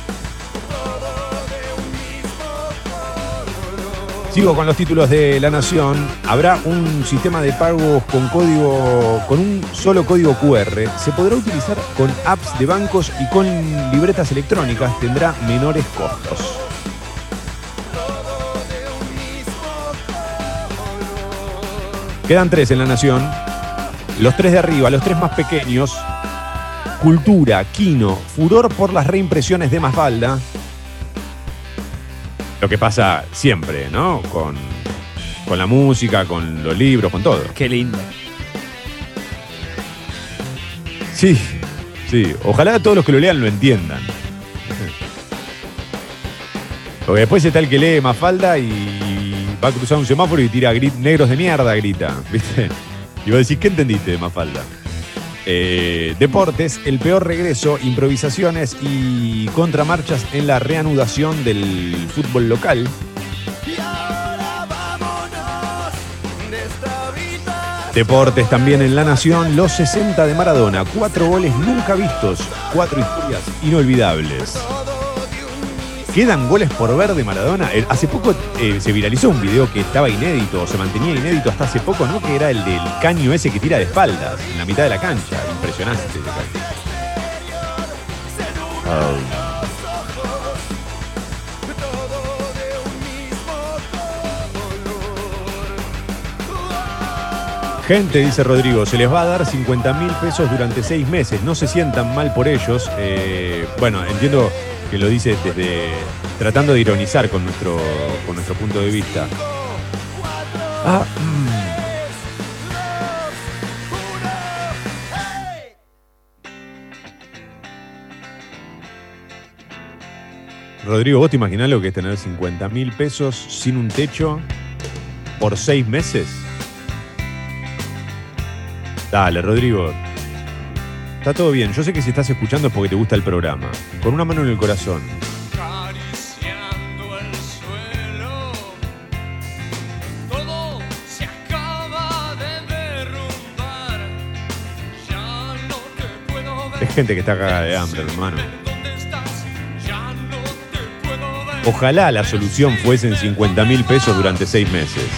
Sigo con los títulos de La Nación. Habrá un sistema de pagos con código, con un solo código QR. Se podrá utilizar con apps de bancos y con libretas electrónicas. Tendrá menores costos. Quedan tres en La Nación. Los tres de arriba, los tres más pequeños. Cultura, Kino, furor por las reimpresiones de Mafalda. Lo que pasa siempre, ¿no? Con, con la música, con los libros, con todo. Qué lindo. Sí, sí. Ojalá todos los que lo lean lo entiendan. Porque después está el que lee Mafalda y va a cruzar un semáforo y tira grit- negros de mierda, grita. ¿Viste? Y va a decir, ¿qué entendiste de Mafalda? Eh, deportes, el peor regreso, improvisaciones y contramarchas en la reanudación del fútbol local. Deportes también en La Nación, los 60 de Maradona, cuatro goles nunca vistos, cuatro historias inolvidables. ¿Quedan goles por ver de Maradona? Hace poco eh, se viralizó un video que estaba inédito, o se mantenía inédito hasta hace poco, ¿no? Que era el del caño ese que tira de espaldas, en la mitad de la cancha. Impresionante. caño. Gente, dice Rodrigo, se les va a dar 50 mil pesos durante seis meses. No se sientan mal por ellos. Eh, bueno, entiendo que lo dice desde tratando de ironizar con nuestro, con nuestro punto de vista. Ah, mm. Rodrigo, ¿vos te imaginás lo que es tener 50 mil pesos sin un techo por seis meses? Dale, Rodrigo. Está todo bien. Yo sé que si estás escuchando es porque te gusta el programa. Con una mano en el corazón. Es gente que está cagada de hambre, hermano. Ojalá la solución fuesen 50 mil pesos durante seis meses.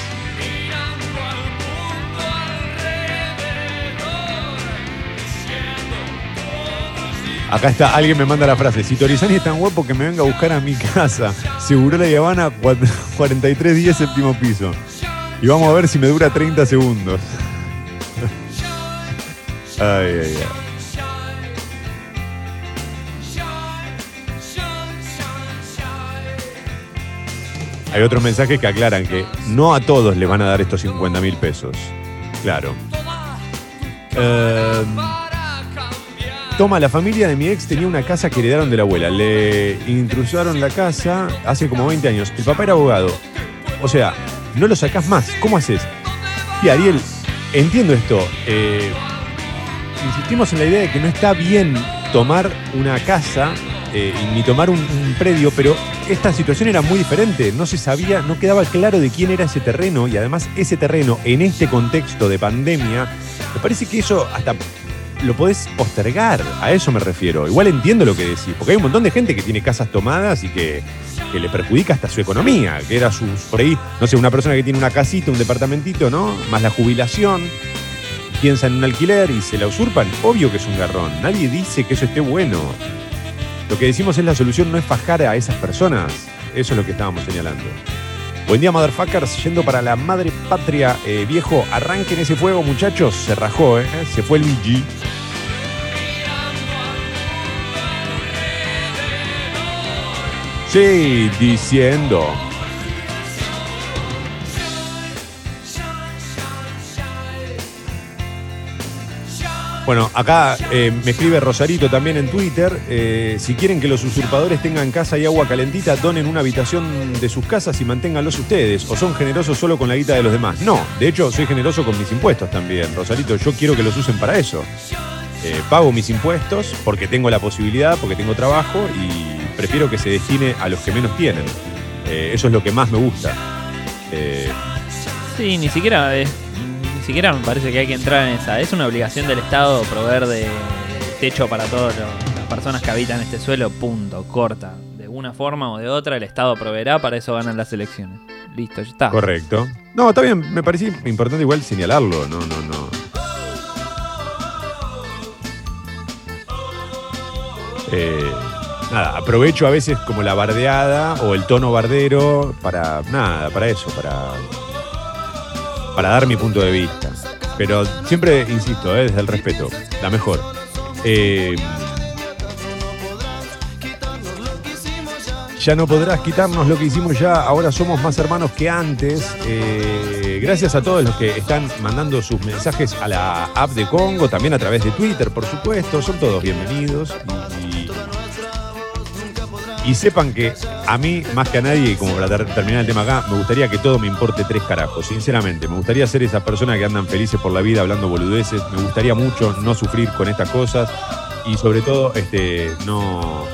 Acá está, alguien me manda la frase. Si Torizani es tan guapo que me venga a buscar a mi casa. Seguro la Habana, 4310 séptimo piso. Y vamos a ver si me dura 30 segundos. Ay, ay, ay. Hay otros mensajes que aclaran que no a todos le van a dar estos 50 mil pesos. Claro. Eh, toma, la familia de mi ex tenía una casa que heredaron de la abuela. Le intrusaron la casa hace como 20 años. El papá era abogado. O sea, no lo sacás más. ¿Cómo haces? Y Ariel, entiendo esto. Eh, insistimos en la idea de que no está bien tomar una casa eh, ni tomar un, un predio, pero esta situación era muy diferente. No se sabía, no quedaba claro de quién era ese terreno y además ese terreno en este contexto de pandemia, me parece que eso hasta lo podés postergar. A eso me refiero. Igual entiendo lo que decís, porque hay un montón de gente que tiene casas tomadas y que, que le perjudica hasta su economía, que era sus, por ahí, no sé, una persona que tiene una casita, un departamentito, ¿no? Más la jubilación piensa en un alquiler y se la usurpan, obvio que es un garrón. Nadie dice que eso esté bueno. Lo que decimos es la solución no es fajar a esas personas. Eso es lo que estábamos señalando. Buen día, motherfuckers. Yendo para la madre patria, eh, viejo. Arranquen ese fuego, muchachos. Se rajó, ¿eh? Se fue Luigi. Sí, diciendo. Bueno, acá eh, me escribe Rosarito también en Twitter. eh, si quieren que los usurpadores tengan casa y agua calentita, donen una habitación de sus casas y manténganlos ustedes. O son generosos solo con la guita de los demás. No, de hecho, soy generoso con mis impuestos también. Rosarito, yo quiero que los usen para eso. Eh, pago mis impuestos porque tengo la posibilidad, porque tengo trabajo y prefiero que se destine a los que menos tienen. Eso es lo que más me gusta. Sí, ni siquiera es- siquiera me parece que hay que entrar en esa. Es una obligación del Estado proveer de techo para todas las personas que habitan este suelo, punto, corta. De una forma o de otra el Estado proveerá, para eso ganan las elecciones. Listo, ya está. Correcto. No, está bien, me parecía importante igual señalarlo, no, no, no. Eh, nada, aprovecho a veces como la bardeada o el tono bardero para nada, para eso, para, para dar mi punto de vista. Pero siempre, insisto, eh, desde el respeto, la mejor. Eh, Ya no podrás quitarnos lo que hicimos ya, ahora somos más hermanos que antes. Eh, gracias a todos los que están mandando sus mensajes a la app de Congo, también a través de Twitter, por supuesto. Son todos bienvenidos. Y, sepan que a mí, más que a nadie, como para ter- terminar el tema acá, me gustaría que todo me importe tres carajos, sinceramente. Me gustaría ser esa persona que andan felices por la vida hablando boludeces. Me gustaría mucho no sufrir con estas cosas y sobre todo este, no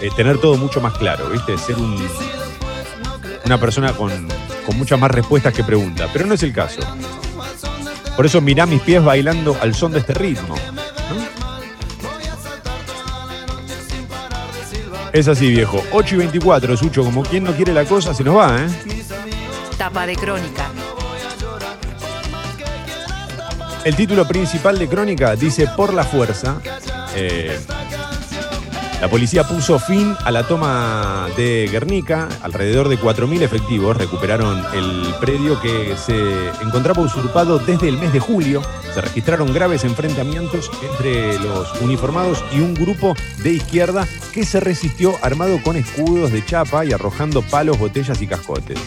eh, tener todo mucho más claro, ¿viste? Ser un- una persona con, con muchas más respuestas que preguntas. Pero no es el caso. Por eso mirá mis pies bailando al son de este ritmo. Es así, viejo. 8 y 24, Sucho, como quien no quiere la cosa, se nos va, ¿eh? Tapa de crónica. El título principal de Crónica dice Por la fuerza. Eh, la policía puso fin a la toma de Guernica. Alrededor de 4.000 efectivos recuperaron el predio que se encontraba usurpado desde el mes de julio. Se registraron graves enfrentamientos entre los uniformados y un grupo de izquierda que se resistió armado con escudos de chapa y arrojando palos, botellas y cascotes.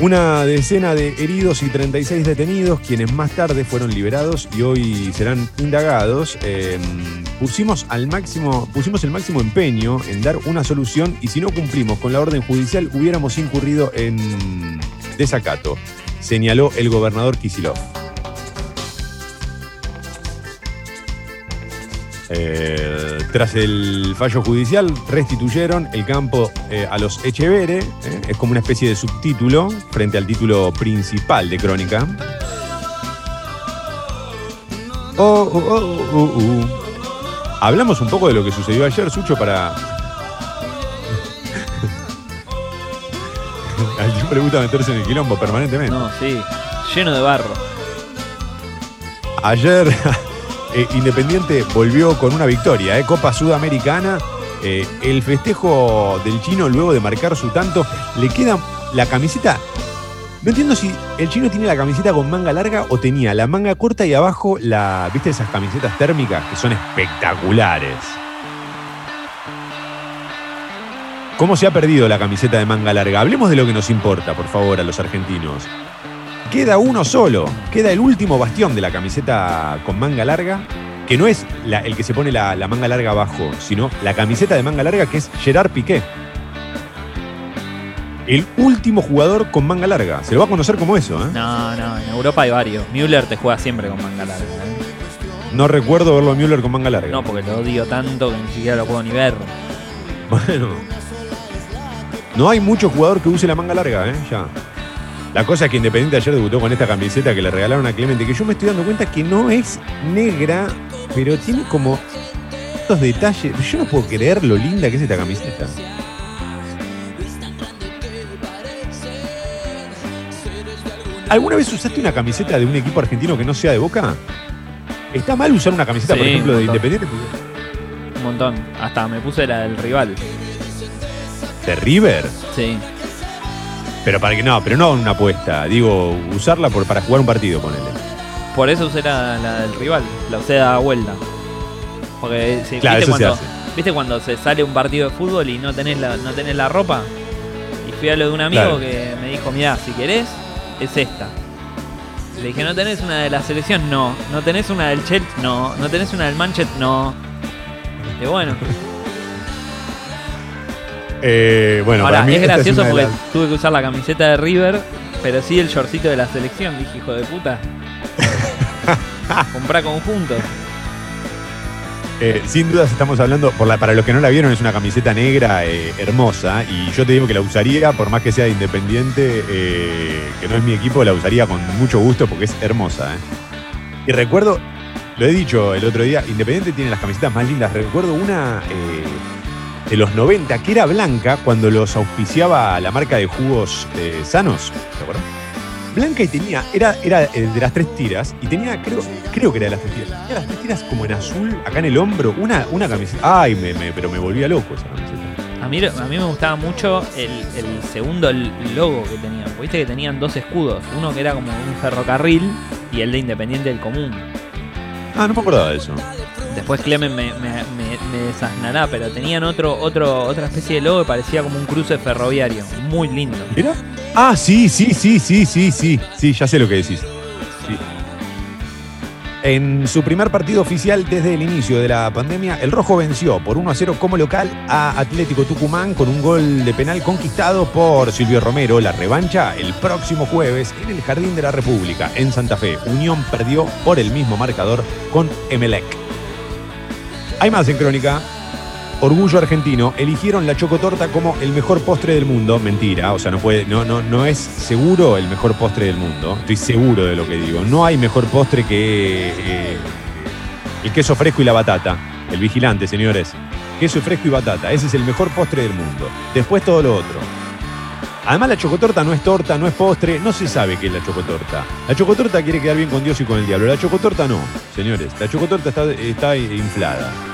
Una decena de heridos y 36 detenidos, quienes más tarde fueron liberados y hoy serán indagados. Pusimos, al máximo, pusimos el máximo empeño en dar una solución y si no cumplimos con la orden judicial hubiéramos incurrido en desacato, señaló el gobernador Kisilov. Eh, tras el fallo judicial, restituyeron el campo eh, a los Echevere. eh, es como una especie de subtítulo frente al título principal de Crónica. Oh, oh, oh, oh, oh. Hablamos un poco de lo que sucedió ayer, Sucho, para. Al le gusta meterse en el quilombo permanentemente. No, sí. Lleno de barro. Ayer eh, Independiente volvió con una victoria, eh, Copa Sudamericana. Eh, el festejo del chino luego de marcar su tanto, le queda la camiseta. No entiendo si el chino tiene la camiseta con manga larga o tenía la manga corta y abajo la. ¿Viste esas camisetas térmicas que son espectaculares? cómo se ha perdido la camiseta de manga larga. Hablemos de lo que nos importa, por favor, a los argentinos. Queda uno solo, queda el último bastión de la camiseta con manga larga, que no es el que se pone la, la manga larga abajo, sino la camiseta de manga larga que es Gerard Piqué. El último jugador con manga larga. Se lo va a conocer como eso, ¿eh? No, no, en Europa hay varios. Müller te juega siempre con manga larga. ¿eh? No recuerdo verlo a Müller con manga larga. No, porque lo odio tanto que ni siquiera lo puedo ni ver. Bueno. No hay mucho jugador que use la manga larga, ¿eh? Ya. La cosa es que Independiente ayer debutó con esta camiseta que le regalaron a Clemente, que yo me estoy dando cuenta que no es negra, pero tiene como estos detalles. Yo no puedo creer lo linda que es esta camiseta. ¿Alguna vez usaste una camiseta de un equipo argentino que no sea de Boca? ¿Está mal usar una camiseta, por ejemplo, de. Independiente? Un montón. Hasta me puse la del rival. ¿De River? Sí. Pero para que no, pero no una apuesta. Digo, usarla por, para jugar un partido, ponele. Por eso usé la, la del rival. La usé a vuelta. Porque sí, Claro, ¿viste, cuando. ¿viste cuando se sale un partido de fútbol y no tenés la, no tenés la ropa? Y fui a lo de un amigo Claro. que me dijo, mira, si querés, es esta. Le dije, ¿no tenés una de la selección? No. ¿No tenés una del Chelsea? No. ¿No tenés una del Manchester? No. Y bueno, Eh, bueno, ahora para mí es gracioso porque las- tuve que usar la camiseta de River, pero sí el shortcito de la selección. Dije, hijo de puta. Comprá conjuntos. Eh, sin dudas estamos hablando, la, para los que no la vieron, es una camiseta negra eh, hermosa. Y yo te digo que la usaría, por más que sea de independiente, eh, que no es mi equipo, la usaría con mucho gusto porque es hermosa. eh. Y recuerdo, lo he dicho el otro día, Independiente tiene las camisetas más lindas. Recuerdo una de los 90 que era blanca cuando los auspiciaba la marca de jugos sanos. ¿Te acuerdas? Blanca y tenía, era, era eh, de las tres tiras y tenía, creo, creo que era de las tres tiras. Tenía las tres tiras como en azul, acá en el hombro, una, una camiseta. Ay, me, me- pero me volvía loco esa camiseta. A mí, a mí me gustaba mucho el, el segundo logo que tenían. Viste que tenían dos escudos. Uno que era como un ferrocarril y el de Independiente del Común. Ah, no me acordaba de eso. Después Clemen me, me, me- me desasnará, pero tenían otro, otro, otra especie de logo que parecía como un cruce ferroviario. Muy lindo. ¿Mira? Ah, sí, sí, sí, sí, sí, sí. Sí, ya sé lo que decís. En su primer partido oficial desde el inicio de la pandemia, el Rojo venció por 1 a 0 como local a Atlético Tucumán con un gol de penal conquistado por Silvio Romero. La revancha el próximo jueves en el Jardín de la República, en Santa Fe. Unión perdió por el mismo marcador con Emelec. Hay más en Crónica. Orgullo argentino, eligieron la chocotorta como el mejor postre del mundo. Mentira, o sea, no puede, no, no, no es seguro el mejor postre del mundo. Estoy seguro de lo que digo. No hay mejor postre que eh, el queso fresco y la batata. El vigilante, señores. Queso fresco y batata. Ese es el mejor postre del mundo. Después todo lo otro. Además, la chocotorta no es torta, no es postre, no se sabe qué es la chocotorta. La chocotorta quiere quedar bien con Dios y con el diablo. La chocotorta no, señores. La chocotorta está, está inflada.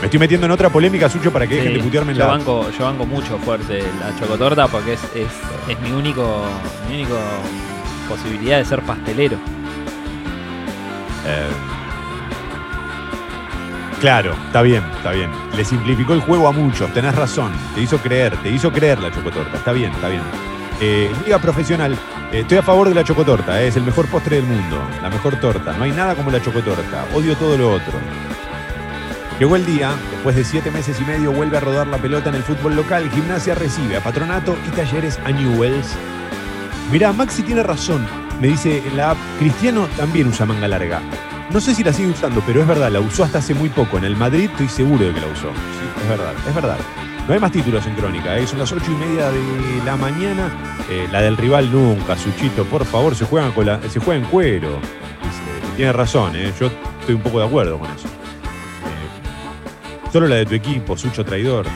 Me estoy metiendo en otra polémica, Sucho, para que dejen Sí, de putearme en yo, la. banco, yo banco mucho fuerte la chocotorta porque es, es, es mi único mi único posibilidad de ser pastelero. Eh, Claro, está bien, está bien. Le simplificó el juego a muchos, tenés razón. Te hizo creer, te hizo creer la chocotorta. Está bien, está bien. Eh, Liga profesional, eh, estoy a favor de la chocotorta, eh, es el mejor postre del mundo, la mejor torta. No hay nada como la chocotorta. Odio todo lo otro. Llegó el día, después de siete meses y medio vuelve a rodar la pelota en el fútbol local. Gimnasia recibe a Patronato y Talleres a Newells. Mirá, Maxi tiene razón. Me dice en la app, Cristiano también usa manga larga. No sé si la sigue usando, pero es verdad, la usó hasta hace muy poco. En el Madrid estoy seguro de que la usó. Sí, es verdad, es verdad. No hay más títulos en Crónica, ¿eh? son las ocho y media de la mañana. Eh, la del rival nunca, Suchito, por favor, se juega, con la- se juega en cuero. Dice, tiene razón, ¿eh? yo estoy un poco de acuerdo con eso. Solo la de tu equipo, Sucho traidor.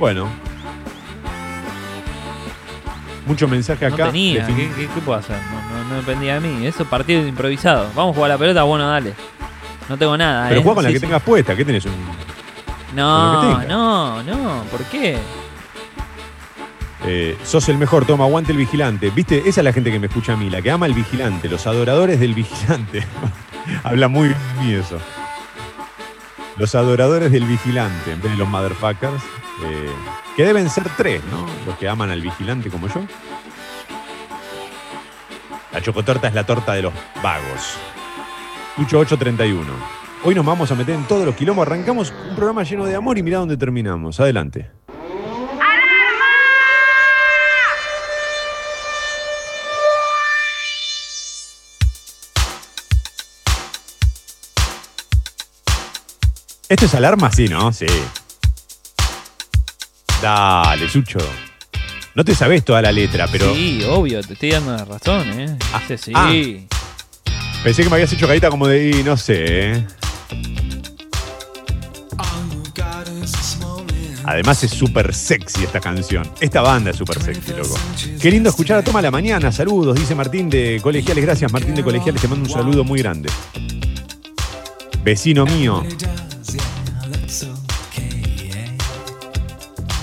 Bueno. Mucho mensaje No acá. tenía, ¿qué, qué, qué puedo hacer? No, no- no dependía de mí. Eso partido improvisado. Vamos a jugar a la pelota, bueno, dale. No tengo nada, Pero ¿eh? juega con la Sí, que sí. tengas puesta. ¿Qué tenés? Un... No, no, no. ¿Por qué? Eh, sos el mejor, toma, aguante el vigilante. ¿Viste? Esa es la gente que me escucha a mí, la que ama al vigilante, los adoradores del vigilante. Habla muy bien de mí eso. Los adoradores del vigilante, en vez de los motherfuckers. eh, que deben ser tres, ¿no? Los que aman al vigilante como yo. La chocotorta es la torta de los vagos. Lucho 831. Hoy nos vamos a meter en todos los quilombos. Arrancamos un programa lleno de amor y mirá dónde terminamos. Adelante. ¿Esto es alarma? Sí, ¿no? Sí. Dale, Sucho. No te sabes toda la letra, pero Sí, obvio, te estoy dando la razón, ¿eh? Ese sí. Ah. pensé que me habías hecho carita como de, y no sé. ¿eh? Además es súper sexy esta canción. Esta banda es súper sexy, loco. Qué lindo escuchar a Toma la Mañana. Saludos, dice Martín de Colegiales. Gracias, Martín de Colegiales. Te mando un saludo muy grande. Vecino mío.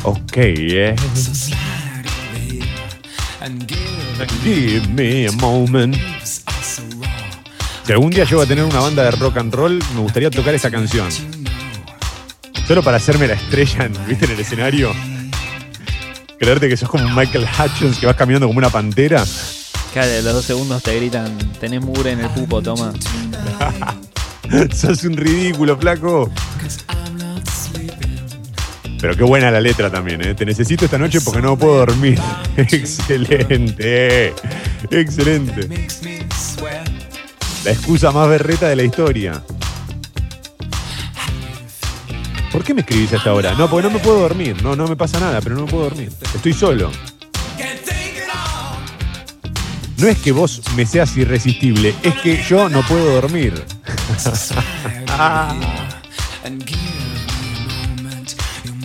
Ok, eh. Give me a moment. Si algún día llego a tener una banda de rock and roll, me gustaría tocar esa canción. Solo para hacerme la estrella, en- ¿viste? En el escenario. Creerte que sos como Michael Hutchins que vas caminando como una pantera. De los dos segundos te gritan, tenés mugre en el pupo, toma. sos un ridículo, flaco. Pero qué buena la letra también, ¿eh? Te necesito esta noche porque no puedo dormir. Excelente. Excelente. La excusa más berreta de la historia. ¿Por qué me escribís a esta hora? No, porque no me puedo dormir. No, no me pasa nada, pero no me puedo dormir. Estoy solo. No es que vos me seas irresistible, es que yo no puedo dormir.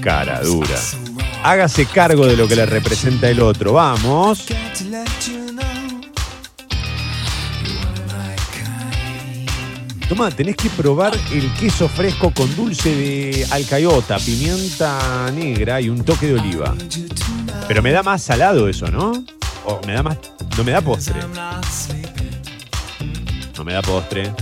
Cara dura. Hágase cargo de lo que le representa el otro. Vamos. Toma, tenés que probar el queso fresco con dulce de alcayota, pimienta negra y un toque de oliva. Pero me da más salado eso, ¿no? O me da más. No me da postre. No me da postre.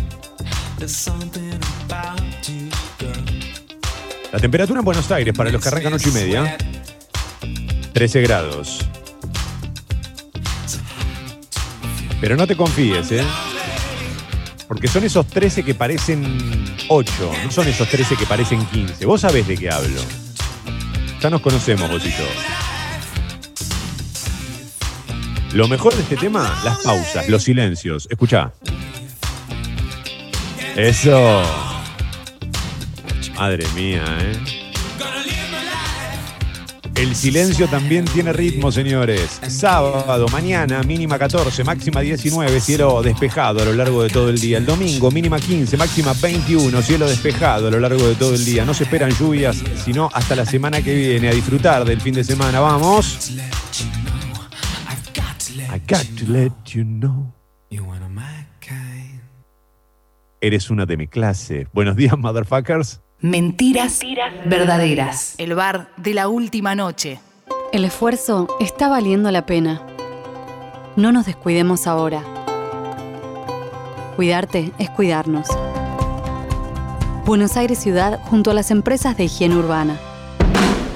La temperatura en Buenos Aires para los que arrancan 8 y media. 13 grados. Pero no te confíes, ¿eh? Porque son esos 13 que parecen 8, no son esos 13 que parecen 15. Vos sabés de qué hablo. Ya nos conocemos vos y yo. Lo mejor de este tema, las pausas, los silencios. Escuchá. Eso. Madre mía, ¿eh? El silencio también tiene ritmo, señores. Sábado, mañana, mínima 14, máxima 19, cielo despejado a lo largo de todo el día. El domingo, mínima 15, máxima 21, cielo despejado a lo largo de todo el día. No se esperan lluvias, sino hasta la semana que viene. A disfrutar del fin de semana. Vamos. Eres una de mi clase. Buenos días, motherfuckers. Mentiras, verdaderas. El bar de la última noche. El esfuerzo está valiendo la pena. No nos descuidemos ahora. Cuidarte es cuidarnos. Buenos Aires Ciudad junto a las empresas de higiene urbana.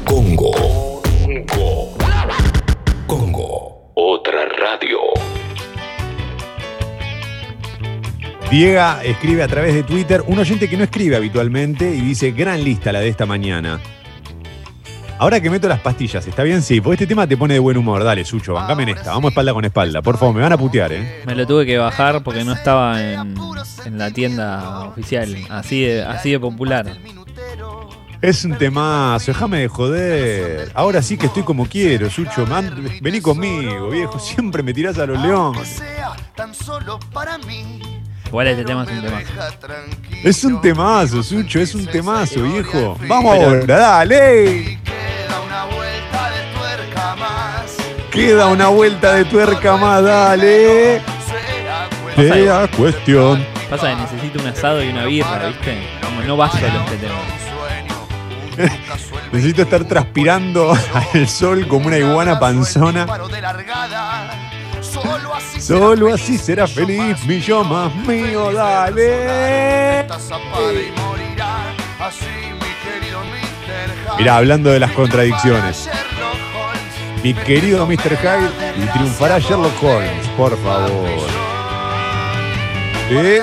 Congo. Congo. Congo. Otra radio. Diega escribe a través de Twitter, un oyente que no escribe habitualmente y dice, gran lista la de esta mañana. Ahora que meto las pastillas, ¿está bien? Sí, porque este tema te pone de buen humor. Dale, Sucho, bancame en esta. Vamos espalda con espalda. Por favor, me van a putear, ¿eh? Me lo tuve que bajar porque no estaba en, en la tienda oficial. Así de, así de popular. Es un temazo, déjame de joder. Ahora sí que estoy como quiero, Sucho. man. vení conmigo, viejo. Siempre me tirás a los leones. Igual este tema es un tema. Es un temazo, Sucho, es un temazo, viejo. Vamos Pero- ahora, dale. Queda una vuelta de tuerca más, dale. Sea cuestión. Pasa que necesito un asado y una birra, ¿viste? Como no va solo este tema. Necesito estar transpirando al sol como una iguana panzona. Solo así será feliz mi yo más mío, dale. Así, mi querido Mr. Hyde. Mirá, hablando de las contradicciones. Mi querido Mr. Hyde y triunfará Sherlock Holmes, por favor. ¿Sí?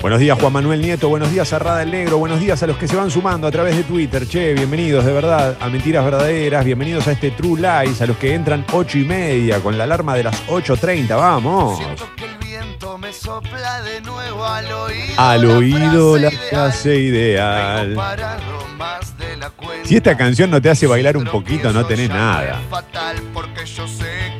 Buenos días Juan Manuel Nieto, buenos días a Rada el Negro, buenos días a los que se van sumando a través de Twitter. Che, bienvenidos de verdad a Mentiras Verdaderas, bienvenidos a este True Lies, a los que entran 8 y media con la alarma de las 8.30, vamos. Siento que el viento me sopla de nuevo al oído. Al oído la frase ideal. Si esta canción no te hace bailar un poquito, no tenés nada. fatal porque yo sé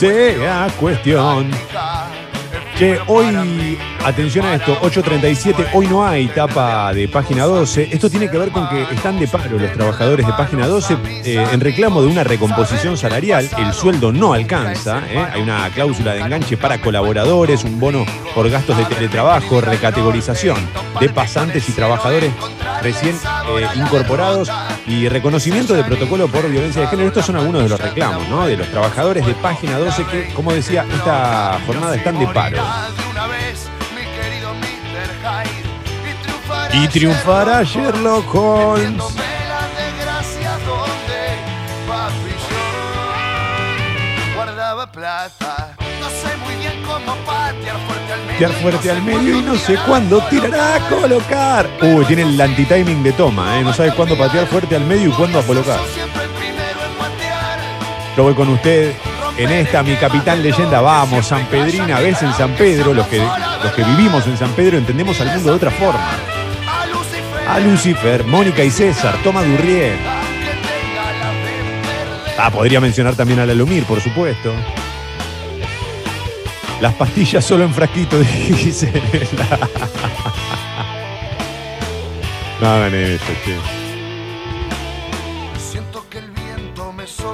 sea cuestión. Efímero hoy, atención a esto, 8.37, hoy no hay tapa de página 12. Esto tiene que ver con que están de paro los trabajadores de página 12 eh, en reclamo de una recomposición salarial. El sueldo no alcanza. ¿eh? Hay una cláusula de enganche para colaboradores, un bono por gastos de teletrabajo, recategorización de pasantes y trabajadores recién eh, incorporados y reconocimiento de protocolo por violencia de género. Estos son algunos de los reclamos ¿no? de los trabajadores de página 12 que, como decía, esta jornada están de paro. y triunfará Sherlock Holmes. Plata. Tirar fuerte al medio y no sé cuándo tirará a colocar. Uy, tiene el anti-timing de toma, ¿eh? No sabe cuándo patear fuerte al medio y cuándo a colocar. Patear. Yo voy con usted en esta, mi capitán leyenda. Vamos, San Pedrina, ves en San Pedro, los que, los que vivimos en San Pedro entendemos al mundo de otra forma. A Lucifer. A Mónica y César, Toma perder. Ah, podría mencionar también a la por supuesto. Las pastillas solo en frasquito, dice. la- No hagan esto, che.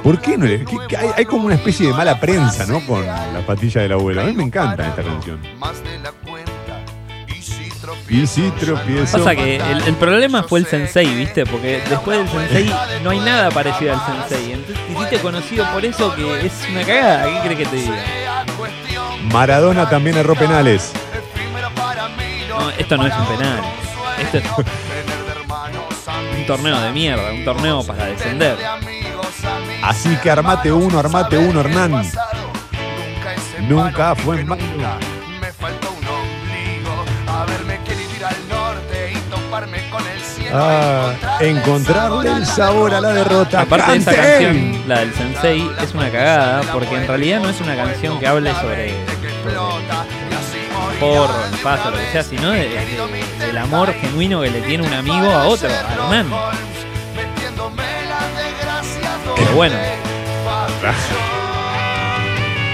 ¿Por qué no le.? de hay, hay como una especie de mala prensa, ¿no? Con la pastilla del abuelo. A mí me encanta esta canción. De la. Y si tropiezo. Pasa que el, el problema fue el sensei, ¿viste? Porque después del sensei no hay nada parecido al sensei. Entonces te hiciste conocido por eso que es una cagada. ¿Qué crees que te diga? Maradona también erró penales. No, esto no es un penal. Esto es un torneo de mierda, un torneo para descender. Así que armate uno, armate uno, Hernán. Nunca, fue en vano. Ah, encontrarle el sabor a la derrota. Aparte de ¡Canten! canción, la del sensei, es una cagada porque en realidad no es una canción que hable sobre, sobre porro, el paso, lo que sea, sino de- de- del amor genuino que le tiene un amigo a otro, a Hernán. Pero bueno,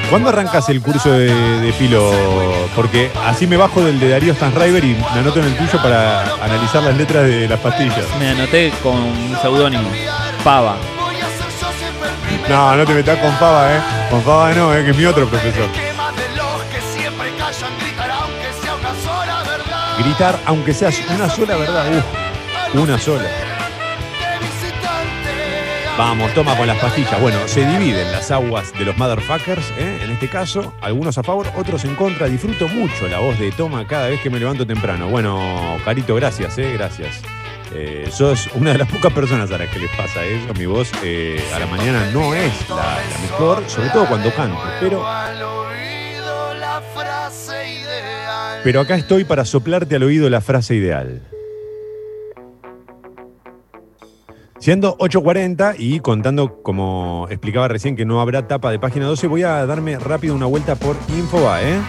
¿Cuándo arrancas el curso de, de filo? Porque así me bajo del de Darío Stanriver y me anoto en el tuyo para analizar las letras de las pastillas. me anoté con un seudónimo, Pava. No, no te metas con Fava, ¿eh? Con Fava no, ¿eh? Que es mi otro profesor. Gritar, aunque seas una sola verdad. Uf, una sola. Vamos, toma con las pastillas. Bueno, se dividen las aguas de los motherfuckers, ¿eh? en este caso, algunos a favor, otros en contra. Disfruto mucho la voz de Toma cada vez que me levanto temprano. Bueno, Carito, gracias, ¿eh? gracias. Eh, sos una de las pocas personas a las que les pasa eso. Mi voz eh, a la mañana no es la, la mejor, sobre todo cuando canto. Pero, pero acá estoy para soplarte al oído la frase ideal. Siendo 8.40 y contando, como explicaba recién, que no habrá tapa de página 12, voy a darme rápido una vuelta por Infoba, ¿eh?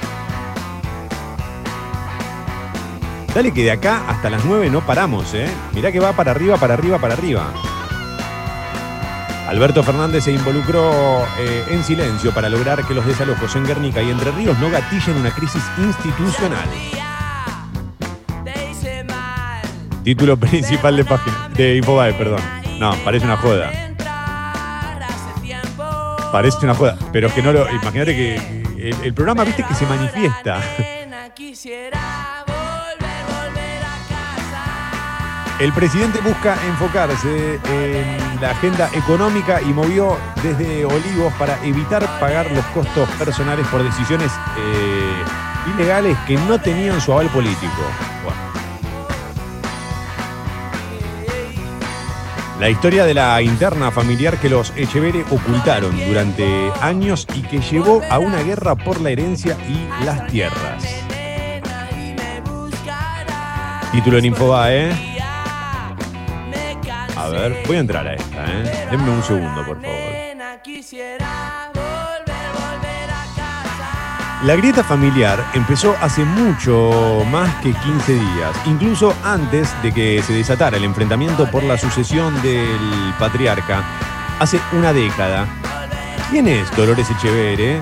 Dale que de acá hasta las 9 no paramos, ¿eh? Mirá que va para arriba, para arriba, para arriba. Alberto Fernández se involucró eh, en silencio para lograr que los desalojos en Guernica y Entre Ríos no gatillen una crisis institucional. Título principal de página de Infobae, perdón. No, parece una joda. Parece una joda, pero es que no lo. Imagínate que el, programa, viste, que se manifiesta. El presidente busca enfocarse en la agenda económica y movió desde Olivos para evitar pagar los costos personales por decisiones eh, ilegales que no tenían su aval político. La historia de la interna familiar que los Echeverre ocultaron durante años y que llevó a una guerra por la herencia y las tierras. Título en. ¿eh? A ver, voy a entrar a esta, ¿eh? Denme un segundo, por favor. La grieta familiar empezó hace mucho más que 15 días, incluso antes de que se desatara el enfrentamiento por la sucesión del patriarca, hace una década. ¿Quién es Dolores Echeverre?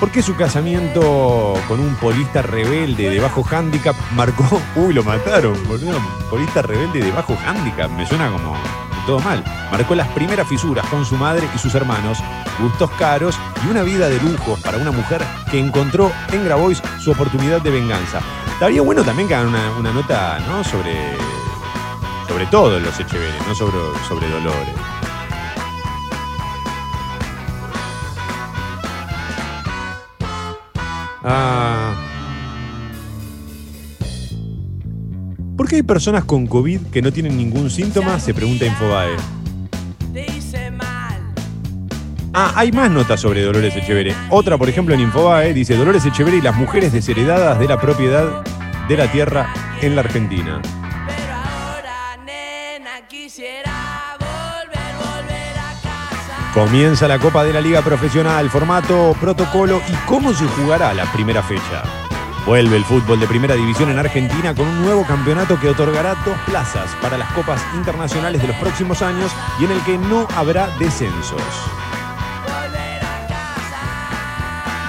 ¿Por qué su casamiento con un polista rebelde de bajo handicap marcó... Uy, lo mataron, boludo. Polista rebelde de bajo handicap. Me suena como todo mal. Marcó las primeras fisuras con su madre y sus hermanos, gustos caros y una vida de lujo para una mujer que encontró en Grabois su oportunidad de venganza. Estaría bueno también que hagan una, nota ¿no? sobre, sobre todo los Echeverre, no sobre, sobre Dolores. Ah. ¿Por qué hay personas con COVID que no tienen ningún síntoma? Se pregunta Infobae. Ah, hay más notas sobre Dolores Echeverre. Otra, por ejemplo, en Infobae dice Dolores Echeverre y las mujeres desheredadas de la propiedad de la tierra en la Argentina. Comienza la Copa de la Liga Profesional, formato, protocolo y cómo se jugará la primera fecha. Vuelve el fútbol de primera división en Argentina con un nuevo campeonato que otorgará dos plazas para las copas internacionales de los próximos años y en el que no habrá descensos.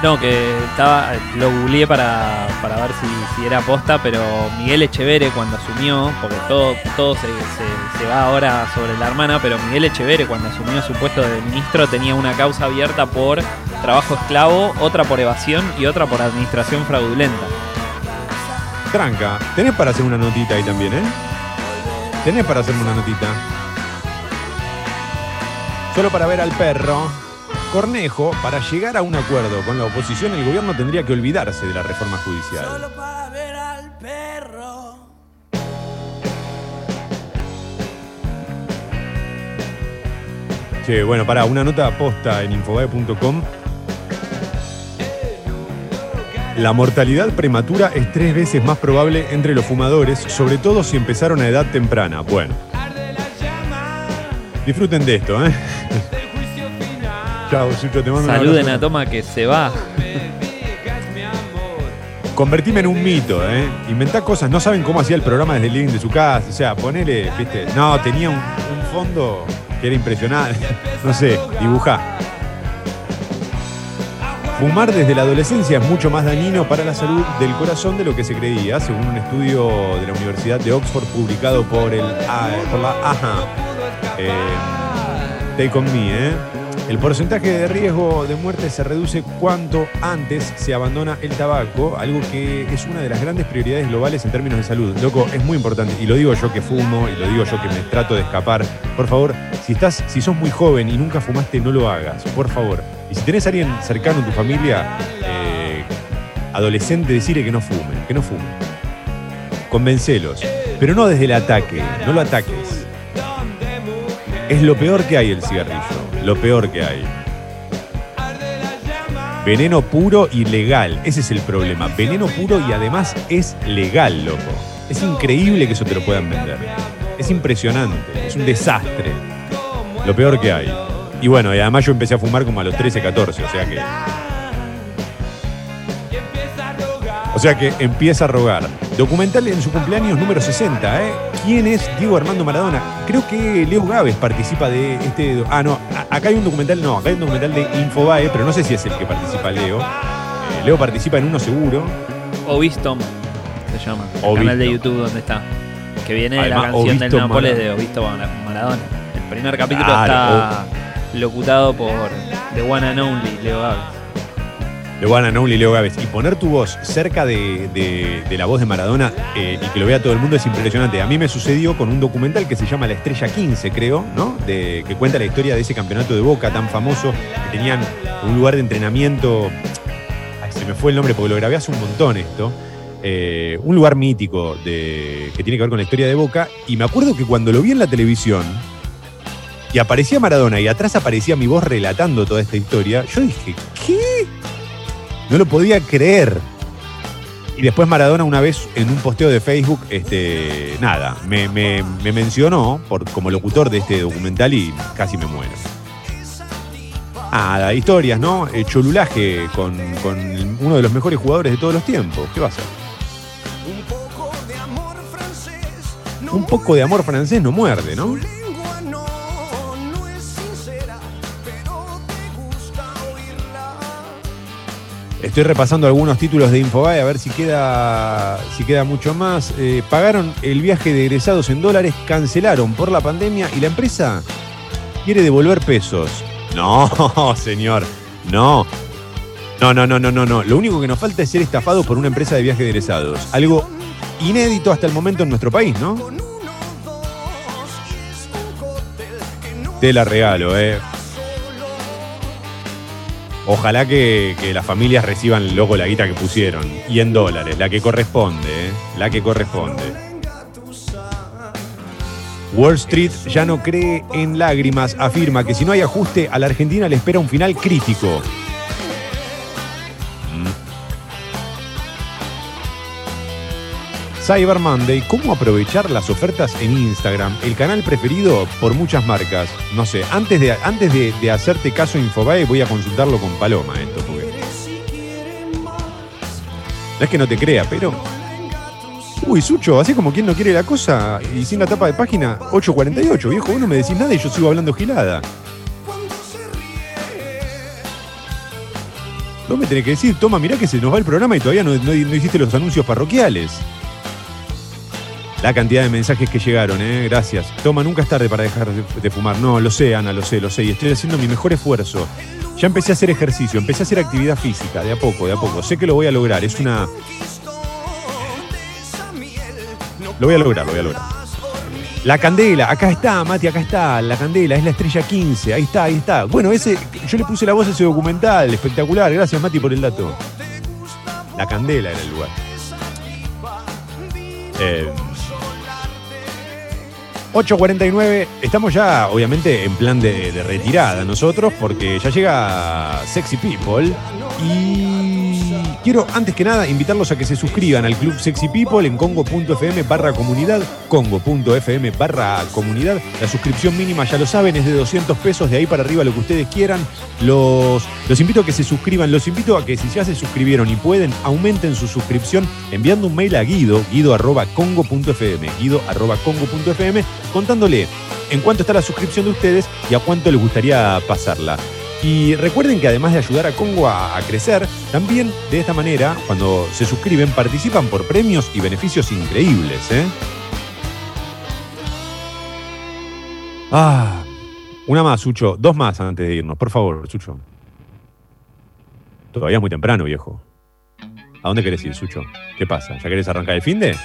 No, que estaba, lo googleé para, para ver si, si era posta, pero Miguel Echeverre cuando asumió, porque todo, todo se, se- se va ahora sobre la hermana, pero Miguel Echeverre cuando asumió su puesto de ministro tenía una causa abierta por trabajo esclavo, otra por evasión y otra por administración fraudulenta. Tranca, tenés para hacer una notita ahí también, ¿eh? Tenés para hacerme una notita. Solo para ver al perro. Cornejo, para llegar a un acuerdo con la oposición, el gobierno tendría que olvidarse de la reforma judicial. Che, bueno, para una nota posta en infobae.com. La mortalidad prematura es tres veces más probable entre los fumadores, sobre todo si empezaron a edad temprana. Bueno. Disfruten de esto, ¿eh? Chao, Sucho, te mando un Saluden a Toma que se va. Convertime en un mito, ¿eh? Inventá cosas, no saben cómo hacía el programa desde el living de su casa, o sea, ponele, viste, no, tenía un, un fondo que era impresionante, no sé, dibujá. Fumar desde la adolescencia es mucho más dañino para la salud del corazón de lo que se creía, según un estudio de la Universidad de Oxford publicado por, el, por la AHA. Eh, Take on me, ¿eh? El porcentaje de riesgo de muerte se reduce cuanto antes se abandona el tabaco, algo que es una de las grandes prioridades globales en términos de salud. Loco, es muy importante, y lo digo yo que fumo, y lo digo yo que me trato de escapar. Por favor, si estás, si sos muy joven y nunca fumaste, no lo hagas, por favor. Y si tenés a alguien cercano en tu familia, eh, adolescente, decirle que no fumen, que no fumen. Convencelos, pero no desde el ataque, no lo ataques. Es lo peor que hay el cigarrillo, lo peor que hay. Veneno puro y legal, ese es el problema. Veneno puro y además es legal, loco. Es increíble que eso te lo puedan vender. Es impresionante, es un desastre. Lo peor que hay. Y bueno, y además yo empecé a fumar como a los 13, 14, o sea que... O sea que empieza a rogar. Documental en su cumpleaños número 60, ¿eh? ¿Quién es Diego Armando Maradona? Creo que Leo Gávez participa de este. Ah, no, acá hay un documental, no, acá hay un documental de Infobae, pero no sé si es el que participa Leo. Eh, Leo participa en uno seguro. Ovistom se llama. El canal de YouTube donde está. Que viene de la canción del Nápoles Maradona. de Ovisto Maradona. El primer capítulo Claro, está locutado por The One and Only, Leo Gávez. The One Leo Gávez. Y poner tu voz cerca de, de- de la voz de Maradona eh, y que lo vea todo el mundo es impresionante. A mí me sucedió con un documental que se llama La Estrella 15, creo, ¿no? De, que cuenta la historia de ese campeonato de Boca tan famoso, que tenían un lugar de entrenamiento. Se me fue el nombre porque lo grabé hace un montón esto. Eh, un lugar mítico de, que tiene que ver con la historia de Boca. Y me acuerdo que cuando lo vi en la televisión y aparecía Maradona y atrás aparecía mi voz relatando toda esta historia, yo dije, ¿qué? No lo podía creer. Y después Maradona una vez en un posteo de Facebook, este, nada, me, me- me mencionó por, como locutor de este documental y casi me muero. Ah, historias, ¿no? Eh, cholulaje con, con uno de los mejores jugadores de todos los tiempos. ¿Qué va a ser? Un poco de amor francés. No Un poco de amor francés no muerde, no, Estoy repasando algunos títulos de Infobae a ver si queda, si queda mucho más. Eh, pagaron el viaje de egresados en dólares, cancelaron por la pandemia y la empresa quiere devolver pesos. No, señor, no. No, no, no, no, no, no. Lo único que nos falta es ser estafados por una empresa de viaje de egresados. Algo inédito hasta el momento en nuestro país, ¿no? Te la regalo, eh. Ojalá que, que las familias reciban luego la guita que pusieron. Y en dólares, la que corresponde, ¿eh? La que corresponde. Wall Street ya no cree en lágrimas. Afirma que si no hay ajuste, a la Argentina le espera un final crítico. Cyber Monday, ¿cómo aprovechar las ofertas en Instagram? El canal preferido por muchas marcas. No sé, antes de, antes de, hacerte caso Infobae, voy a consultarlo con Paloma esto, porque. No es que no te crea, pero. Uy, Sucho, así como quien no quiere la cosa y sin la tapa de página, 848, viejo, vos no me decís nada y yo sigo hablando gilada. Vos me tenés que decir, toma, mirá que se nos va el programa y todavía no hiciste los anuncios parroquiales. La cantidad de mensajes que llegaron, ¿eh? Gracias. Toma, nunca es tarde para dejar de, fumar. No, lo sé, Ana, lo sé, lo sé. Y estoy haciendo mi mejor esfuerzo. Ya empecé a hacer ejercicio, empecé a hacer actividad física, de a poco, de a poco. Sé que lo voy a lograr. Es una. Lo voy a lograr, lo voy a lograr. La candela, acá está, Mati, acá está. La candela, es la estrella 15. Ahí está, ahí está. Bueno, ese, yo le puse la voz a ese documental, espectacular. Gracias, Mati, por el dato. La candela era el lugar. Eh, 8.49, estamos ya obviamente en plan de, retirada nosotros porque ya llega Sexy People y quiero antes que nada invitarlos a que se suscriban al Club Sexy People en congo.fm barra comunidad, congo.fm barra comunidad. La suscripción mínima ya lo saben, es de 200 pesos, de ahí para arriba lo que ustedes quieran. Los, los invito a que se suscriban, los invito a que si ya se suscribieron y pueden, aumenten su suscripción enviando un mail a guido, guido arroba congo.fm, guido arroba congo.fm, contándole en cuánto está la suscripción de ustedes y a cuánto les gustaría pasarla. Y recuerden que además de ayudar a Congo a, crecer, también de esta manera, cuando se suscriben, participan por premios y beneficios increíbles. ¿eh? Ah, una más, Sucho. Dos más antes de irnos, por favor, Sucho. Todavía es muy temprano, viejo. ¿A dónde querés ir, Sucho? ¿Qué pasa? ¿Ya querés arrancar el fin de?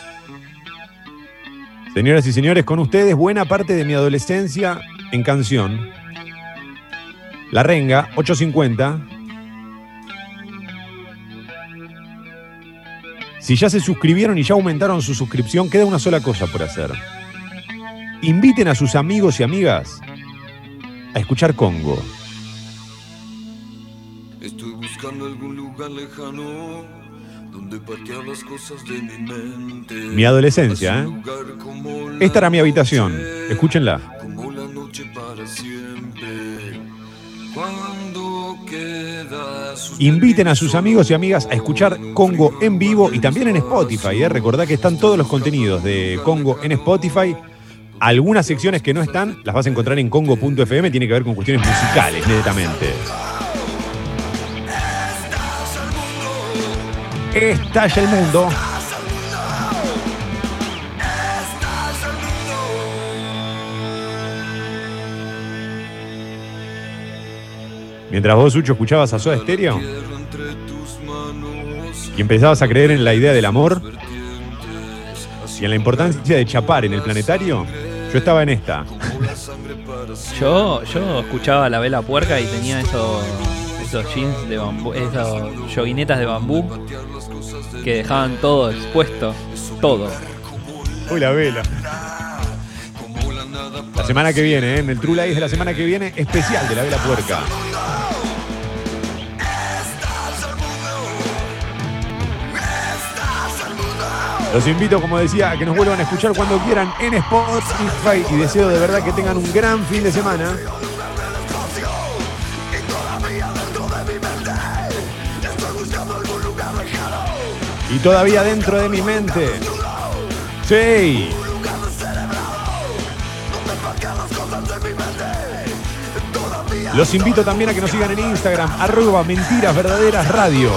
Señoras y señores, con ustedes buena parte de mi adolescencia en canción. La Renga, 850. Si ya se suscribieron y ya aumentaron su suscripción, queda una sola cosa por hacer. Inviten a sus amigos y amigas a escuchar Congo. Estoy buscando algún lugar lejano donde patear las cosas de mi mente. Mi adolescencia, ¿eh? Esta era mi habitación. Escúchenla. Como la noche para siempre. Inviten a sus amigos y amigas a escuchar Congo en vivo y también en Spotify. ¿eh? Recordá que están todos los contenidos de Congo en Spotify. Algunas secciones que no están las vas a encontrar en congo.fm. Tiene que ver con cuestiones musicales, netamente. Estalla el mundo. Mientras vos, Sucho, escuchabas a Soda Stereo y empezabas a creer en la idea del amor y en la importancia de chapar en el planetario, yo estaba en esta. Yo, yo escuchaba la vela puerca y tenía esos, esos jeans de bambú, esos joguinetas de bambú que dejaban todo expuesto, todo. Uy, la vela. La semana que viene, ¿eh? en el True Life de la semana que viene, especial de la vela puerca. Los invito, como decía, a que nos vuelvan a escuchar cuando quieran en Spotify y deseo de verdad que tengan un gran fin de semana. Y todavía dentro de mi mente. Sí. Los invito también a que nos sigan en Instagram, arroba mentiras radio.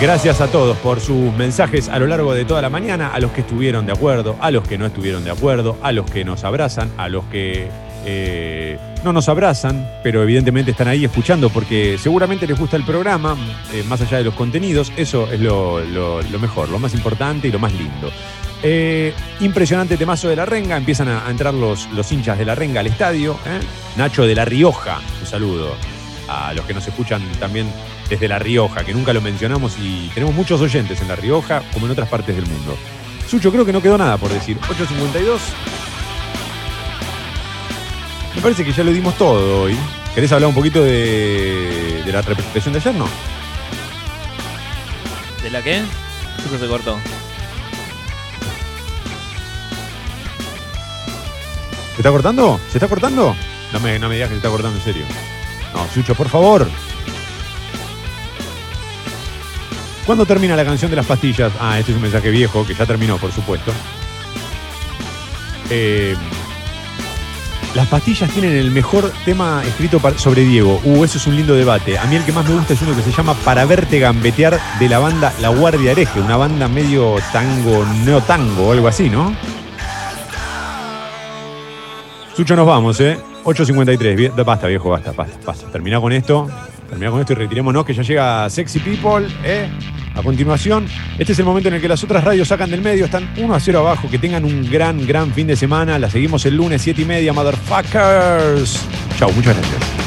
Gracias a todos por sus mensajes a lo largo de toda la mañana, a los que estuvieron de acuerdo, a los que no estuvieron de acuerdo, a los que nos abrazan, a los que eh, no nos abrazan, pero evidentemente están ahí escuchando porque seguramente les gusta el programa, eh, más allá de los contenidos, eso es lo, mejor, lo más importante y lo más lindo. Eh, impresionante temazo de la renga, empiezan a, a entrar los, los hinchas de la renga al estadio. Nacho de La Rioja, un saludo a los que nos escuchan también desde La Rioja, que nunca lo mencionamos y tenemos muchos oyentes en La Rioja como en otras partes del mundo. Sucho, creo que no quedó nada por decir. 8.52. Me parece que ya lo dimos todo hoy. ¿Querés hablar un poquito de, de la representación de ayer? No. ¿De la qué? Eso se cortó. ¿Se está cortando? ¿Se está cortando? No me, no me digas que se está cortando en serio. No, Sucho, por favor. ¿Cuándo termina la canción de las pastillas? Ah, este es un mensaje viejo que ya terminó, por supuesto. Eh, las pastillas tienen el mejor tema escrito sobre Diego. Uh, eso es un lindo debate. A mí el que más me gusta es uno que se llama Para verte gambetear de la banda La Guardia Hereje, una banda medio tango, neotango o algo así, ¿no? Sucho, nos vamos, ¿eh? 8.53. Bien, Basta, viejo, basta, basta, basta. Terminá con esto. Terminá con esto y retirémonos, que ya llega Sexy People, ¿eh? A continuación, este es el momento en el que las otras radios sacan del medio, están 1 a 0 abajo. Que tengan un gran, gran fin de semana. La seguimos el lunes, 7 y media, motherfuckers. Chau, muchas gracias.